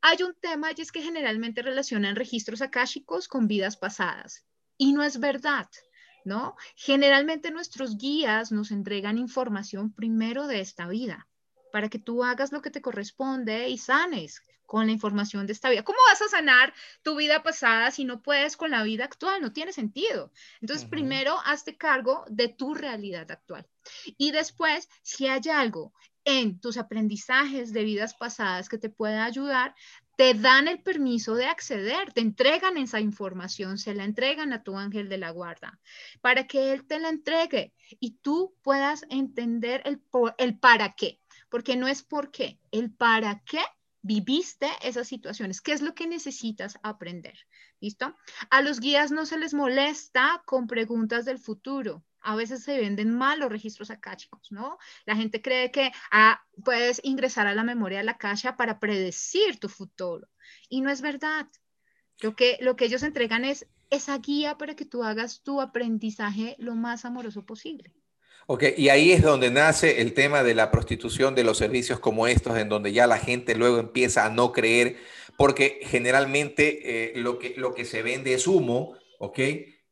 Hay un tema y es que generalmente relacionan registros akáshicos con vidas pasadas y no es verdad. ¿No? Generalmente nuestros guías nos entregan información primero de esta vida, para que tú hagas lo que te corresponde y sanes con la información de esta vida. ¿Cómo vas a sanar tu vida pasada si no puedes con la vida actual? No tiene sentido. Entonces, primero, hazte cargo de tu realidad actual. Y después, si hay algo en tus aprendizajes de vidas pasadas que te pueda ayudar, te dan el permiso de acceder, te entregan esa información, se la entregan a tu ángel de la guarda, para que él te la entregue y tú puedas entender el, el para qué porque no es por qué, el para qué viviste esas situaciones, qué es lo que necesitas aprender. ¿Listo? A los guías no se les molesta con preguntas del futuro. A veces se venden mal los registros akáshicos, ¿no? La gente cree que ah, puedes ingresar a la memoria de la caja para predecir tu futuro. Y no es verdad. Lo que, lo que ellos entregan es esa guía para que tú hagas tu aprendizaje lo más amoroso posible. Ok, y ahí es donde nace el tema de la prostitución de los servicios como estos, en donde ya la gente luego empieza a no creer, porque generalmente eh, lo, que, lo que se vende es humo, ¿ok?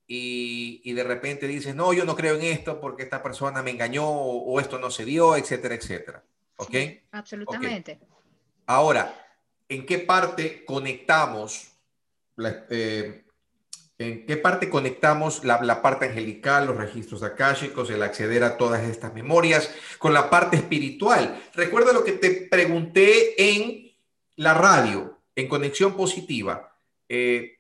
Y, y, de repente dices, no, yo no creo en esto porque esta persona me engañó o, esto no se dio, etcétera, etcétera. ¿Ok? absolutamente. Ahora, ¿en qué parte conectamos la, eh, ¿En qué parte conectamos la, parte angelical, los registros akáshicos, el acceder a todas estas memorias con la parte espiritual? Recuerda lo que te pregunté en la radio, en Conexión Positiva. Eh,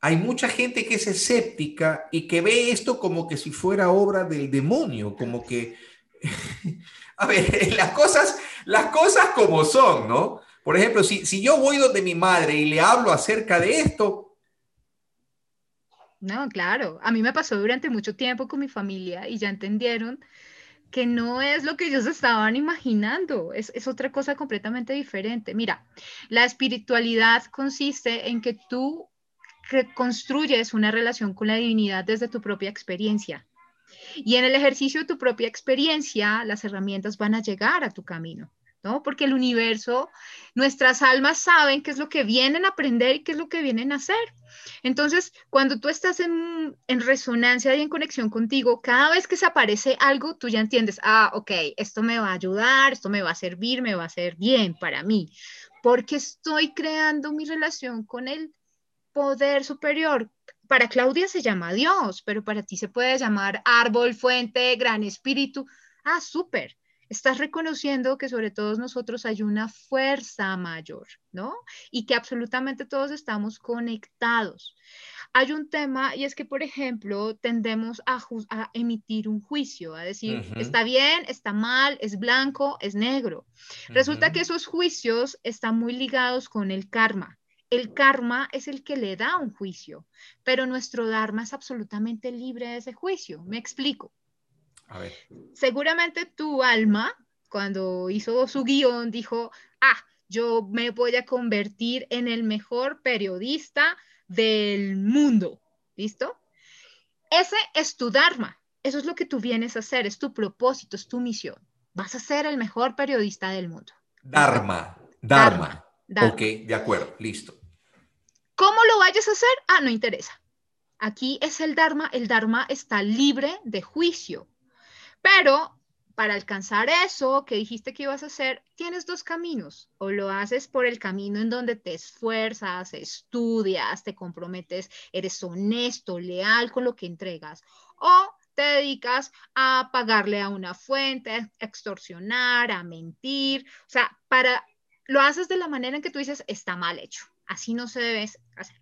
hay mucha gente que es escéptica y que ve esto como que si fuera obra del demonio, como que, a ver, las cosas, las cosas como son, ¿no? Por ejemplo, si, si yo voy donde mi madre y le hablo acerca de esto, no, claro. A mí me pasó durante mucho tiempo con mi familia y ya entendieron que no es lo que ellos estaban imaginando, es, otra cosa completamente diferente. Mira, la espiritualidad consiste en que tú construyes una relación con la divinidad desde tu propia experiencia. Y en el ejercicio de tu propia experiencia, las herramientas van a llegar a tu camino. ¿No? Porque el universo, nuestras almas saben qué es lo que vienen a aprender y qué es lo que vienen a hacer. Entonces, cuando tú estás en, en, resonancia y en conexión contigo, cada vez que se aparece algo, tú ya entiendes, ah, ok, esto me va a ayudar, esto me va a servir, me va a hacer bien para mí, porque estoy creando mi relación con el poder superior. Para Claudia se llama Dios, pero para ti se puede llamar árbol, fuente, gran espíritu. Ah, súper estás reconociendo que sobre todos nosotros hay una fuerza mayor, ¿no? Y que absolutamente todos estamos conectados. hay un tema y es que, por ejemplo, tendemos a, emitir un juicio, a decir, está bien, está mal, es blanco, es negro. Resulta que esos juicios están muy ligados con el karma. El karma es el que le da un juicio, pero nuestro dharma es absolutamente libre de ese juicio. Me explico. A ver. Seguramente tu alma, cuando hizo su guion, dijo, ah, yo me voy a convertir en el mejor periodista del mundo. ¿Listo? Ese es tu Dharma. Eso es lo que tú vienes a hacer, es tu propósito, es tu misión. Vas a ser el mejor periodista del mundo. Dharma. Dharma. Ok, de acuerdo, listo. ¿Cómo lo vayas a hacer? Ah, no interesa. Aquí es el Dharma. El Dharma está libre de juicio. Pero para alcanzar eso que dijiste que ibas a hacer, tienes dos caminos. O lo haces por el camino en donde te esfuerzas, estudias, te comprometes, eres honesto, leal con lo que entregas. O te dedicas a pagarle a una fuente, a extorsionar, a mentir. O sea, para, lo haces de la manera en que tú dices, está mal hecho. Así no se debe hacer.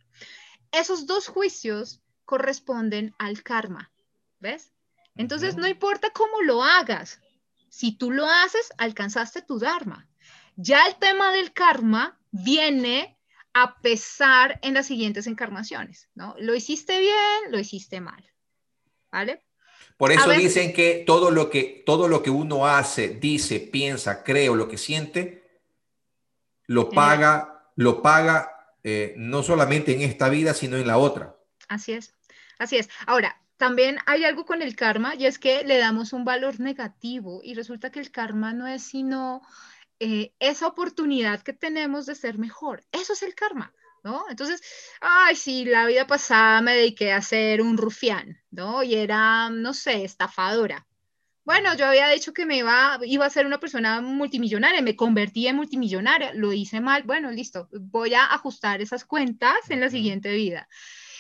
Esos dos juicios corresponden al karma. ¿Ves? Entonces, no importa cómo lo hagas, si tú lo haces, alcanzaste tu Dharma. Ya el tema del karma viene a pesar en las siguientes encarnaciones, ¿no? Lo hiciste bien, lo hiciste mal, ¿vale? Por eso dicen que todo lo que todo lo que uno hace, dice, piensa, cree o lo que siente, lo paga, lo paga eh, no solamente en esta vida, sino en la otra. Así es, así es. Ahora, también hay algo con el karma y es que le damos un valor negativo y resulta que el karma no es sino eh, esa oportunidad que tenemos de ser mejor. Eso es el karma, ¿no? Entonces, ay, sí, la vida pasada me dediqué a ser un rufián, ¿no? Y era, no sé, estafadora. Bueno, yo había dicho que me iba, iba a ser una persona multimillonaria, me convertí en multimillonaria, lo hice mal, bueno, listo, voy a ajustar esas cuentas en la siguiente vida.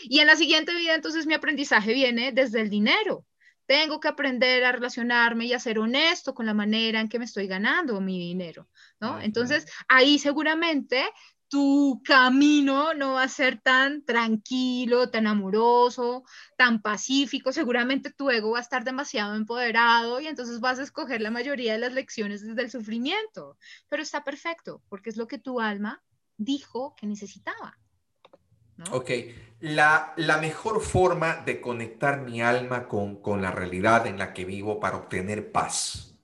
Y en la siguiente vida, entonces mi aprendizaje viene desde el dinero. Tengo que aprender a relacionarme y a ser honesto con la manera en que me estoy ganando mi dinero, ¿no? Entonces, ahí seguramente tu camino no va a ser tan tranquilo, tan amoroso, tan pacífico. Seguramente tu ego va a estar demasiado empoderado y entonces vas a escoger la mayoría de las lecciones desde el sufrimiento. Pero está perfecto, porque es lo que tu alma dijo que necesitaba. Ok, la, mejor forma de conectar mi alma con, la realidad en la que vivo para obtener paz.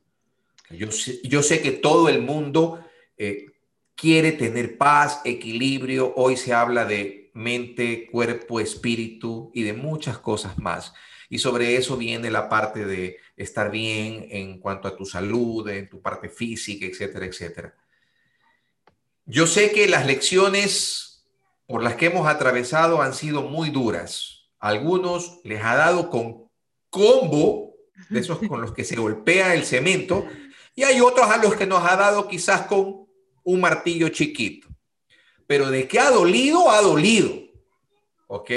Yo, yo sé que todo el mundo eh, quiere tener paz, equilibrio. Hoy se habla de mente, cuerpo, espíritu y de muchas cosas más. Y sobre eso viene la parte de estar bien en cuanto a tu salud, en tu parte física, etcétera, etcétera. Yo sé que las lecciones por las que hemos atravesado han sido muy duras. Algunos les ha dado con combo, de esos con los que se golpea el cemento, y hay otros a los que nos ha dado quizás con un martillo chiquito. Pero de qué ha dolido, ha dolido. ¿Ok?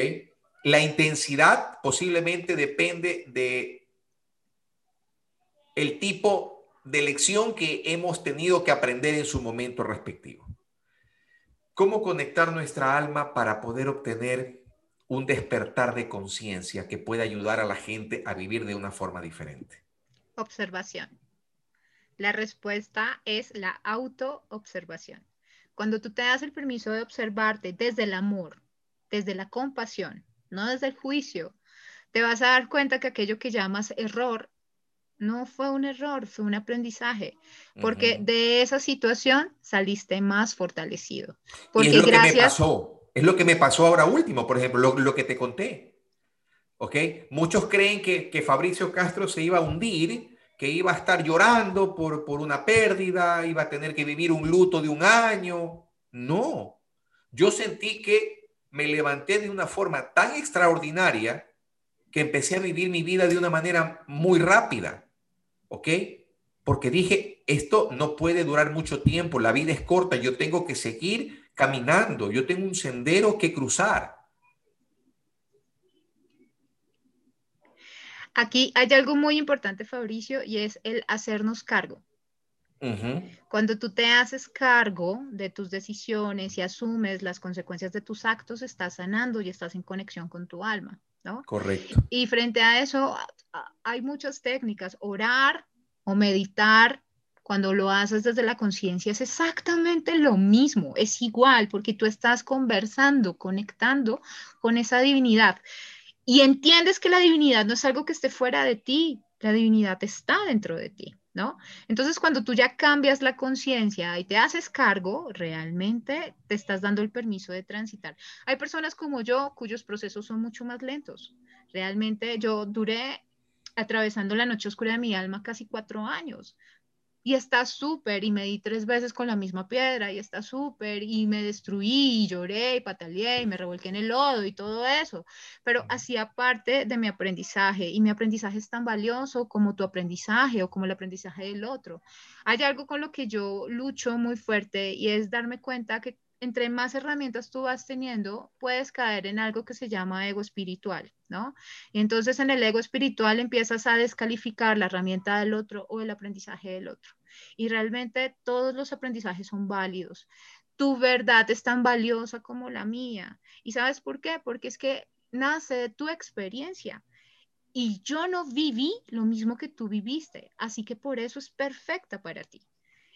La intensidad posiblemente depende de el tipo de lección que hemos tenido que aprender en su momento respectivo. ¿Cómo conectar nuestra alma para poder obtener un despertar de conciencia que pueda ayudar a la gente a vivir de una forma diferente? Observación. La respuesta es la autoobservación. Cuando tú te das el permiso de observarte desde el amor, desde la compasión, no desde el juicio, te vas a dar cuenta que aquello que llamas error no fue un error, fue un aprendizaje, porque de esa situación saliste más fortalecido. Porque es lo que me pasó, es lo que me pasó ahora último, por ejemplo, lo, que te conté. ¿Ok? Muchos creen que, que, Fabricio Castro se iba a hundir, que iba a estar llorando por, por una pérdida, iba a tener que vivir un luto de un año. No, yo sentí que me levanté de una forma tan extraordinaria que empecé a vivir mi vida de una manera muy rápida. ¿Ok? Porque dije, esto no puede durar mucho tiempo, la vida es corta, yo tengo que seguir caminando, yo tengo un sendero que cruzar. Aquí hay algo muy importante, Fabricio, y es el hacernos cargo. Cuando tú te haces cargo de tus decisiones y asumes las consecuencias de tus actos, estás sanando y estás en conexión con tu alma, ¿no? Correcto. Y frente a eso hay muchas técnicas. Orar o meditar cuando lo haces desde la conciencia es exactamente lo mismo, es igual, porque tú estás conversando, conectando con esa divinidad. Y entiendes que la divinidad no es algo que esté fuera de ti, la divinidad está dentro de ti. Entonces, cuando tú ya cambias la conciencia y te haces cargo, realmente te estás dando el permiso de transitar. Hay personas como yo cuyos procesos son mucho más lentos. Realmente yo duré atravesando la noche oscura de mi alma casi cuatro años, y está súper, y me di tres veces con la misma piedra, y está súper, y me destruí, y lloré, y pataleé, y me revolqué en el lodo, y todo eso, pero hacía parte de mi aprendizaje, y mi aprendizaje es tan valioso como tu aprendizaje o como el aprendizaje del otro. Hay algo con lo que yo lucho muy fuerte, y es darme cuenta que entre más herramientas tú vas teniendo, puedes caer en algo que se llama ego espiritual, ¿no? Y entonces en el ego espiritual empiezas a descalificar la herramienta del otro o el aprendizaje del otro. Y realmente todos los aprendizajes son válidos. Tu verdad es tan valiosa como la mía. ¿Y sabes por qué? Porque es que nace de tu experiencia. Y yo no viví lo mismo que tú viviste, así que por eso es perfecta para ti.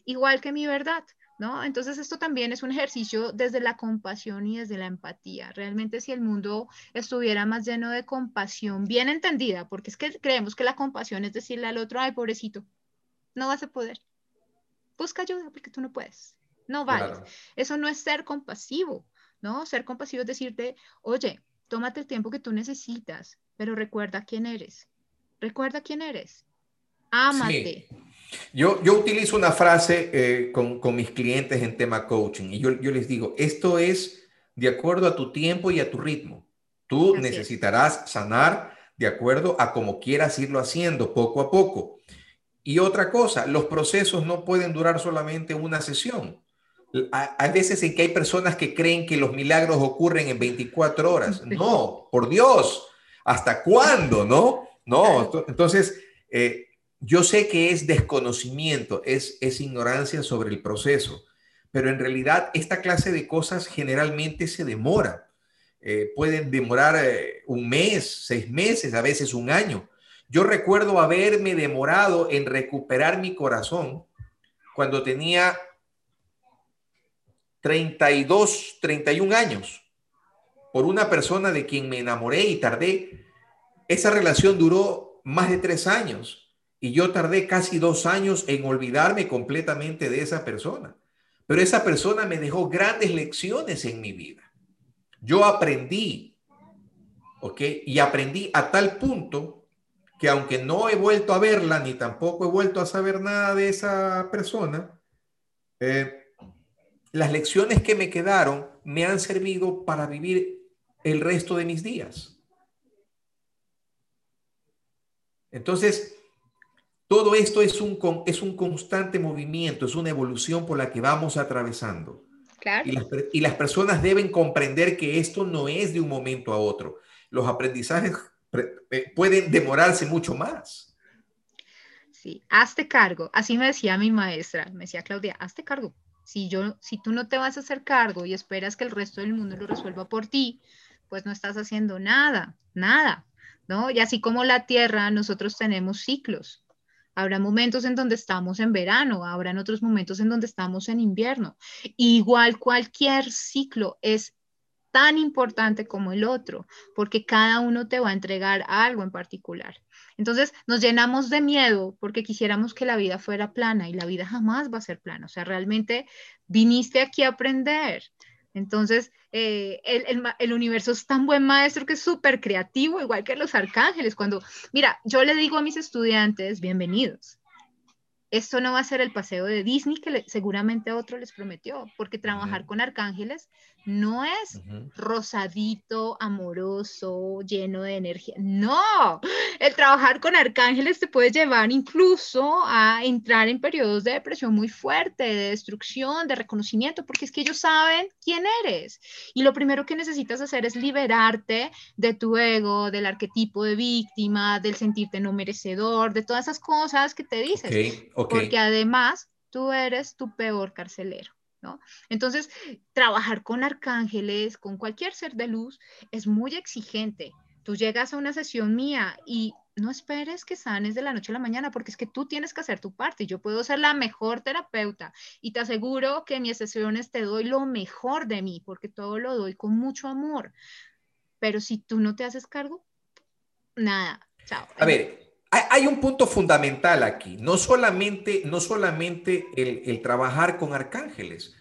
Igual que mi verdad. ¿No? Entonces esto también es un ejercicio desde la compasión y desde la empatía. Realmente si el mundo estuviera más lleno de compasión, bien entendida, porque es que creemos que la compasión es decirle al otro, ay, pobrecito, no vas a poder. Busca ayuda porque tú no puedes. No vale. Eso no es ser compasivo, ¿no? Ser compasivo es decirte, oye, tómate el tiempo que tú necesitas, pero recuerda quién eres. Recuerda quién eres. Ámate. Yo, yo utilizo una frase eh, con, con, mis clientes en tema coaching y yo, yo, les digo, esto es de acuerdo a tu tiempo y a tu ritmo. Tú necesitarás sanar de acuerdo a como quieras irlo haciendo poco a poco. Y otra cosa, los procesos no pueden durar solamente una sesión. Hay veces en que hay personas que creen que los milagros ocurren en 24 horas. No, por Dios, ¿hasta cuándo? No, no. Entonces, eh, yo sé que es desconocimiento, es, es ignorancia sobre el proceso, pero en realidad esta clase de cosas generalmente se demora. Eh, pueden demorar eh, un mes, seis meses, a veces un año. Yo recuerdo haberme demorado en recuperar mi corazón cuando tenía 32, 31 años por una persona de quien me enamoré y tardé. Esa relación duró más de tres años y yo tardé casi dos años en olvidarme completamente de esa persona. Pero esa persona me dejó grandes lecciones en mi vida. Yo aprendí, ¿ok? Y aprendí a tal punto que aunque no he vuelto a verla ni tampoco he vuelto a saber nada de esa persona, eh, las lecciones que me quedaron me han servido para vivir el resto de mis días. Entonces, todo esto es un, es un constante movimiento, es una evolución por la que vamos atravesando. Y, las, y las personas deben comprender que esto no es de un momento a otro. Los aprendizajes eh, pueden demorarse mucho más. Sí, hazte cargo. Así me decía mi maestra, me decía Claudia, hazte cargo. Si, yo, si tú no te vas a hacer cargo y esperas que el resto del mundo lo resuelva por ti, pues no estás haciendo nada, nada, ¿no? Y así como la Tierra, nosotros tenemos ciclos. Habrá momentos en donde estamos en verano, habrán otros momentos en donde estamos en invierno. Igual cualquier ciclo es tan importante como el otro, porque cada uno te va a entregar algo en particular. Entonces nos llenamos de miedo porque quisiéramos que la vida fuera plana y la vida jamás va a ser plana. O sea, realmente viniste aquí a aprender. Entonces, eh, el, universo es tan buen maestro que es súper creativo, igual que los arcángeles. Cuando, mira, yo le digo a mis estudiantes, bienvenidos. Esto no va a ser el paseo de Disney que seguramente otro les prometió, porque trabajar con arcángeles no es rosadito, amoroso, lleno de energía. No, el trabajar con arcángeles te puede llevar incluso a entrar en periodos de depresión muy fuerte, de destrucción, de reconocimiento, porque es que ellos saben quién eres. Y lo primero que necesitas hacer es liberarte de tu ego, del arquetipo de víctima, del sentirte no merecedor, de todas esas cosas que te dices. Porque además tú eres tu peor carcelero. ¿No? Entonces, trabajar con arcángeles, con cualquier ser de luz, es muy exigente. Tú llegas a una sesión mía y no esperes que sanes de la noche a la mañana, porque es que tú tienes que hacer tu parte. Yo puedo ser la mejor terapeuta y te aseguro que en mis sesiones te doy lo mejor de mí, porque todo lo doy con mucho amor. Pero si tú no te haces cargo, nada. Chao. A ver, hay, un punto fundamental aquí, no solamente, no solamente el, trabajar con arcángeles,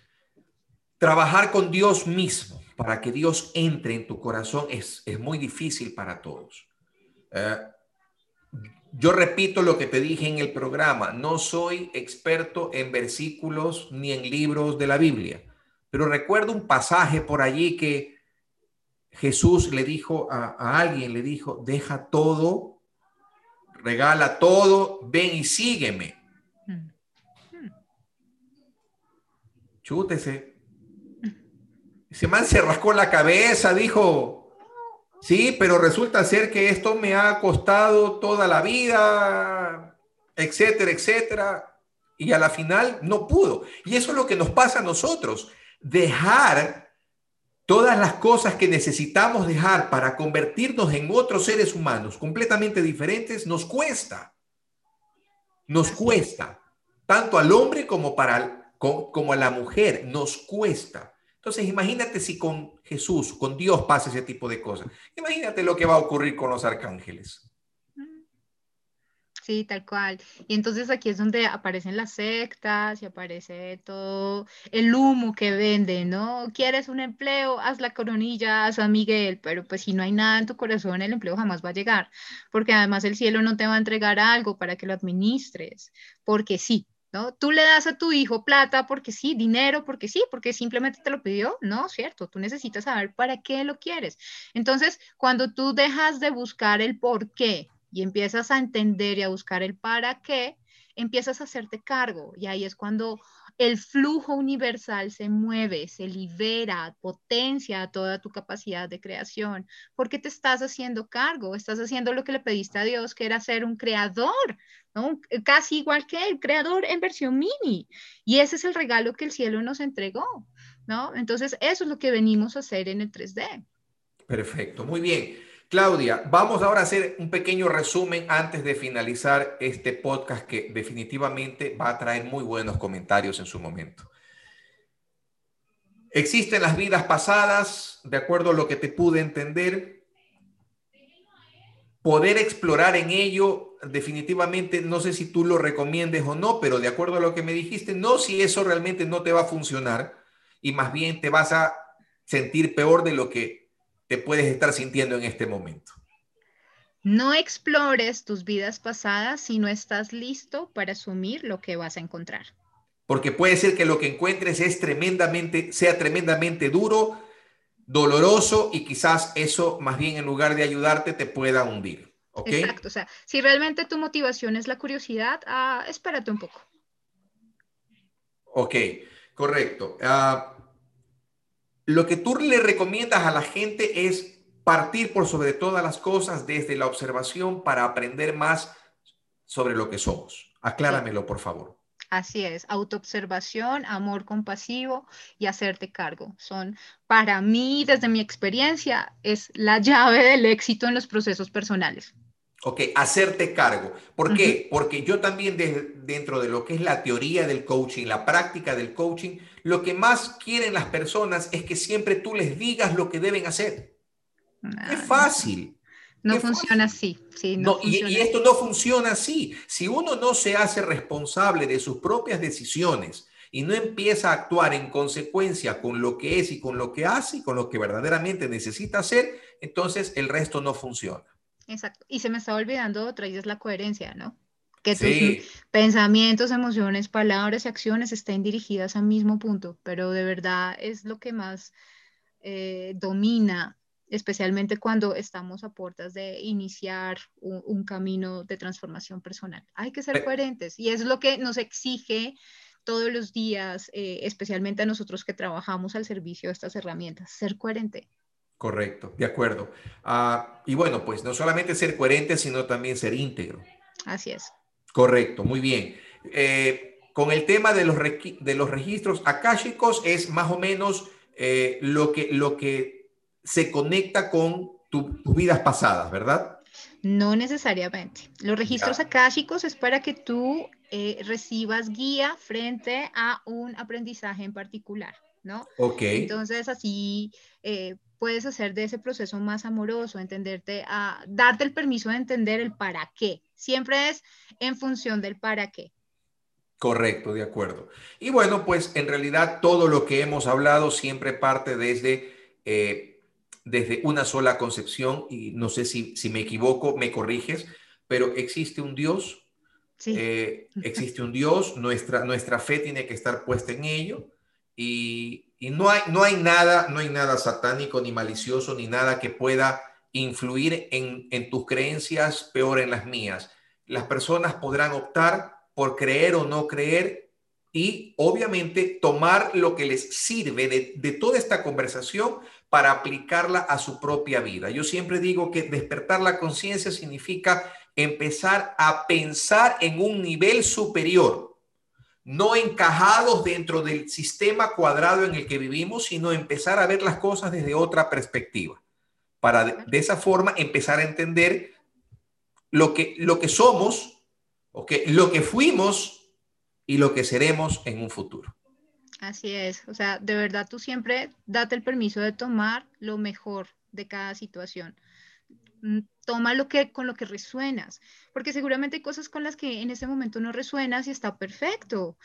trabajar con Dios mismo para que Dios entre en tu corazón es, es muy difícil para todos. Eh, yo repito lo que te dije en el programa, no soy experto en versículos ni en libros de la Biblia, pero recuerdo un pasaje por allí que Jesús le dijo a, a alguien, le dijo, deja todo regala todo, ven y sígueme. Chútese. Ese man se rascó la cabeza, dijo, sí, pero resulta ser que esto me ha costado toda la vida, etcétera, etcétera. Y a la final no pudo. Y eso es lo que nos pasa a nosotros. Dejar Todas las cosas que necesitamos dejar para convertirnos en otros seres humanos completamente diferentes nos cuesta. Nos cuesta, tanto al hombre como, para, como a la mujer, nos cuesta. Entonces, imagínate si con Jesús, con Dios pasa ese tipo de cosas. Imagínate lo que va a ocurrir con los arcángeles. Sí, tal cual. Y entonces aquí es donde aparecen las sectas y aparece todo el humo que venden, ¿no? ¿Quieres un empleo? Haz la coronilla, haz San Miguel, pero pues si no hay nada en tu corazón, el empleo jamás va a llegar, porque además el cielo no te va a entregar algo para que lo administres, porque sí, ¿no? Tú le das a tu hijo plata porque sí, dinero porque sí, porque simplemente te lo pidió, no, cierto, tú necesitas saber para qué lo quieres. Entonces, cuando tú dejas de buscar el por qué, y empiezas a entender y a buscar el para qué, empiezas a hacerte cargo y ahí es cuando el flujo universal se mueve, se libera, potencia toda tu capacidad de creación, porque te estás haciendo cargo, estás haciendo lo que le pediste a Dios, que era ser un creador, ¿no? casi igual que el creador en versión mini. Y ese es el regalo que el cielo nos entregó, ¿no? Entonces, eso es lo que venimos a hacer en el 3D. Perfecto, muy bien. Claudia, vamos ahora a hacer un pequeño resumen antes de finalizar este podcast que definitivamente va a traer muy buenos comentarios en su momento. Existen las vidas pasadas, de acuerdo a lo que te pude entender. Poder explorar en ello, definitivamente, no sé si tú lo recomiendes o no, pero de acuerdo a lo que me dijiste, no si eso realmente no te va a funcionar y más bien te vas a sentir peor de lo que te puedes estar sintiendo en este momento. No explores tus vidas pasadas si no estás listo para asumir lo que vas a encontrar. Porque puede ser que lo que encuentres es tremendamente, sea tremendamente duro, doloroso y quizás eso más bien en lugar de ayudarte te pueda hundir. Exacto, o sea, si realmente tu motivación es la curiosidad, ah, espérate un poco. Ok, correcto. Uh, lo que tú le recomiendas a la gente es partir por sobre todas las cosas desde la observación para aprender más sobre lo que somos. Acláramelo, por favor. Así es, autoobservación, amor compasivo y hacerte cargo. Son, para mí, desde mi experiencia, es la llave del éxito en los procesos personales. Ok, hacerte cargo. ¿Por qué? Porque yo también dentro de lo que es la teoría del coaching, la práctica del coaching, lo que más quieren las personas es que siempre tú les digas lo que deben hacer. es fácil. No funciona así. Sí, no, y, esto no funciona así. Si uno no se hace responsable de sus propias decisiones y no empieza a actuar en consecuencia con lo que es y con lo que hace y con lo que verdaderamente necesita hacer, entonces el resto no funciona. Exacto. Y se me estaba olvidando otra y es la coherencia, ¿no? Que tus pensamientos, emociones, palabras y acciones estén dirigidas al mismo punto, pero de verdad es lo que más eh, domina, especialmente cuando estamos a puertas de iniciar un, camino de transformación personal. Hay que ser coherentes y es lo que nos exige todos los días, eh, especialmente a nosotros que trabajamos al servicio de estas herramientas, ser coherente. Correcto, de acuerdo. Ah, y bueno, pues no solamente ser coherente, sino también ser íntegro. Así es. Correcto, muy bien. Eh, con el tema de los, de los registros akáshicos es más o menos eh, lo, que, lo que se conecta con tus vidas pasadas, ¿verdad? No necesariamente. Los registros akáshicos es para que tú eh, recibas guía frente a un aprendizaje en particular, ¿no? Ok. Entonces así puedes hacer de ese proceso más amoroso, entenderte, a darte el permiso de entender el para qué. Siempre es en función del para qué. Correcto, de acuerdo. Y bueno, pues en realidad todo lo que hemos hablado siempre parte desde, eh, desde una sola concepción y no sé si, si me equivoco, me corriges, pero existe un Dios, sí. Eh, existe un Dios, nuestra, nuestra fe tiene que estar puesta en ello y, no hay, no hay nada, no hay nada satánico ni malicioso ni nada que pueda influir en, tus creencias, peor en las mías. Las personas podrán optar por creer o no creer y obviamente tomar lo que les sirve de, toda esta conversación para aplicarla a su propia vida. Yo siempre digo que despertar la conciencia significa empezar a pensar en un nivel superior no encajados dentro del sistema cuadrado en el que vivimos, sino empezar a ver las cosas desde otra perspectiva, para de, esa forma empezar a entender lo que, lo que somos, okay, lo que fuimos y lo que seremos en un futuro. Así es, o sea, de verdad tú siempre date el permiso de tomar lo mejor de cada situación. Mm, toma lo que con lo que resuenas, porque seguramente hay cosas con las que en ese momento no resuenas y está perfecto,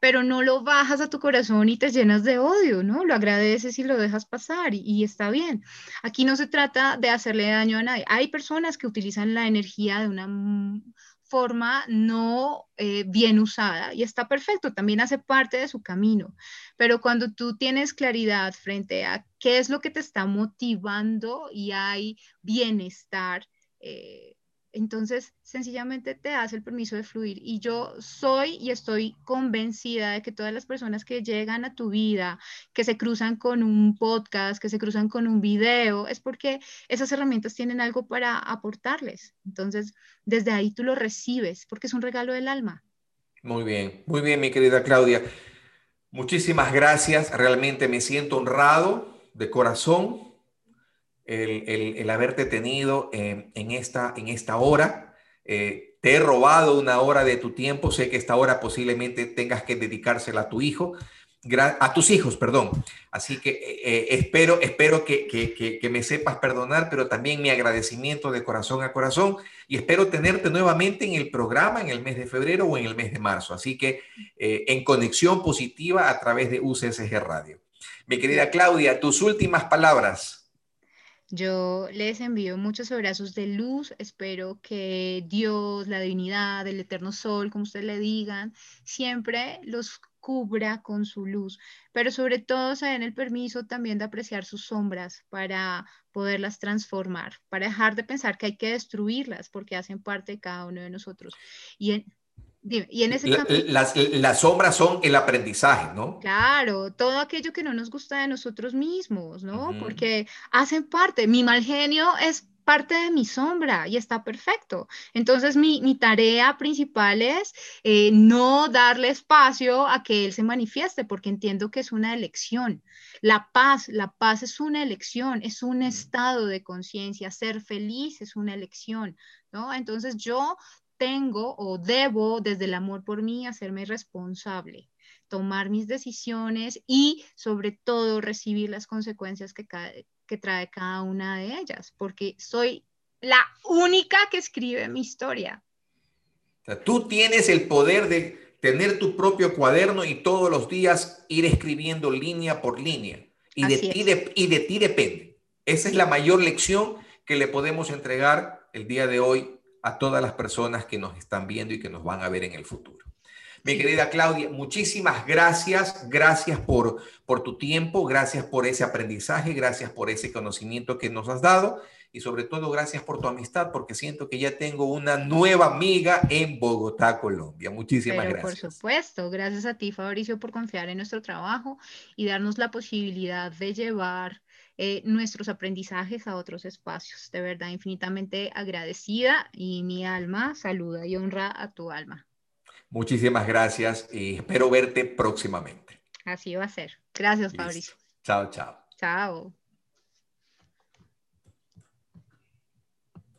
pero no lo bajas a tu corazón y te llenas de odio, ¿no? Lo agradeces y lo dejas pasar y, y está bien. Aquí no se trata de hacerle daño a nadie. Hay personas que utilizan la energía de una forma no eh, bien usada y está perfecto, también hace parte de su camino. Pero cuando tú tienes claridad frente a qué es lo que te está motivando y hay bienestar, eh, entonces, sencillamente te das el permiso de fluir. Y yo soy y estoy convencida de que todas las personas que llegan a tu vida, que se cruzan con un podcast, que se cruzan con un video, es porque esas herramientas tienen algo para aportarles. Entonces, desde ahí tú lo recibes, porque es un regalo del alma. Muy bien, muy bien, mi querida Claudia. Muchísimas gracias. Realmente me siento honrado de corazón el, haberte tenido en, esta, en esta hora. Eh, te he robado una hora de tu tiempo. Sé que esta hora posiblemente tengas que dedicársela a tu hijo, a tus hijos, perdón. Así que eh, eh, espero, espero que, que, me sepas perdonar, pero también mi agradecimiento de corazón a corazón y espero tenerte nuevamente en el programa en el mes de febrero o en el mes de marzo. Así que en conexión positiva a través de UCSG Radio. Mi querida Claudia, tus últimas palabras. Yo les envío muchos abrazos de luz. Espero que Dios, la divinidad, el eterno sol, como ustedes le digan, siempre los cubra con su luz, pero sobre todo se den el permiso también de apreciar sus sombras para poderlas transformar, para dejar de pensar que hay que destruirlas porque hacen parte de cada uno de nosotros. Y en, y en ese las, las, sombras son el aprendizaje, ¿no? Claro, todo aquello que no nos gusta de nosotros mismos, ¿no? Porque hacen parte. Mi mal genio es parte de mi sombra y está perfecto. Entonces mi, mi tarea principal es eh, no darle espacio a que él se manifieste porque entiendo que es una elección. La paz, la paz es una elección, es un estado de conciencia. Ser feliz es una elección, ¿no? Entonces yo tengo o debo desde el amor por mí hacerme responsable, tomar mis decisiones y sobre todo recibir las consecuencias que, que trae cada una de ellas, porque soy la única que escribe mi historia. tú tienes el poder de tener tu propio cuaderno y todos los días ir escribiendo línea por línea. Y de, ti y de ti depende. Esa es la mayor lección que le podemos entregar el día de hoy a todas las personas que nos están viendo y que nos van a ver en el futuro. Mi querida Claudia, muchísimas gracias. Gracias por, por tu tiempo, gracias por ese aprendizaje, gracias por ese conocimiento que nos has dado y sobre todo gracias por tu amistad porque siento que ya tengo una nueva amiga en Bogotá, Colombia. Muchísimas gracias. Por supuesto, gracias a ti, Fabricio, por confiar en nuestro trabajo y darnos la posibilidad de llevar eh, nuestros aprendizajes a otros espacios. De verdad, infinitamente agradecida y mi alma saluda y honra a tu alma. Muchísimas gracias y espero verte próximamente. Así va a ser. Gracias, Fabricio. Chao, chao. Chao.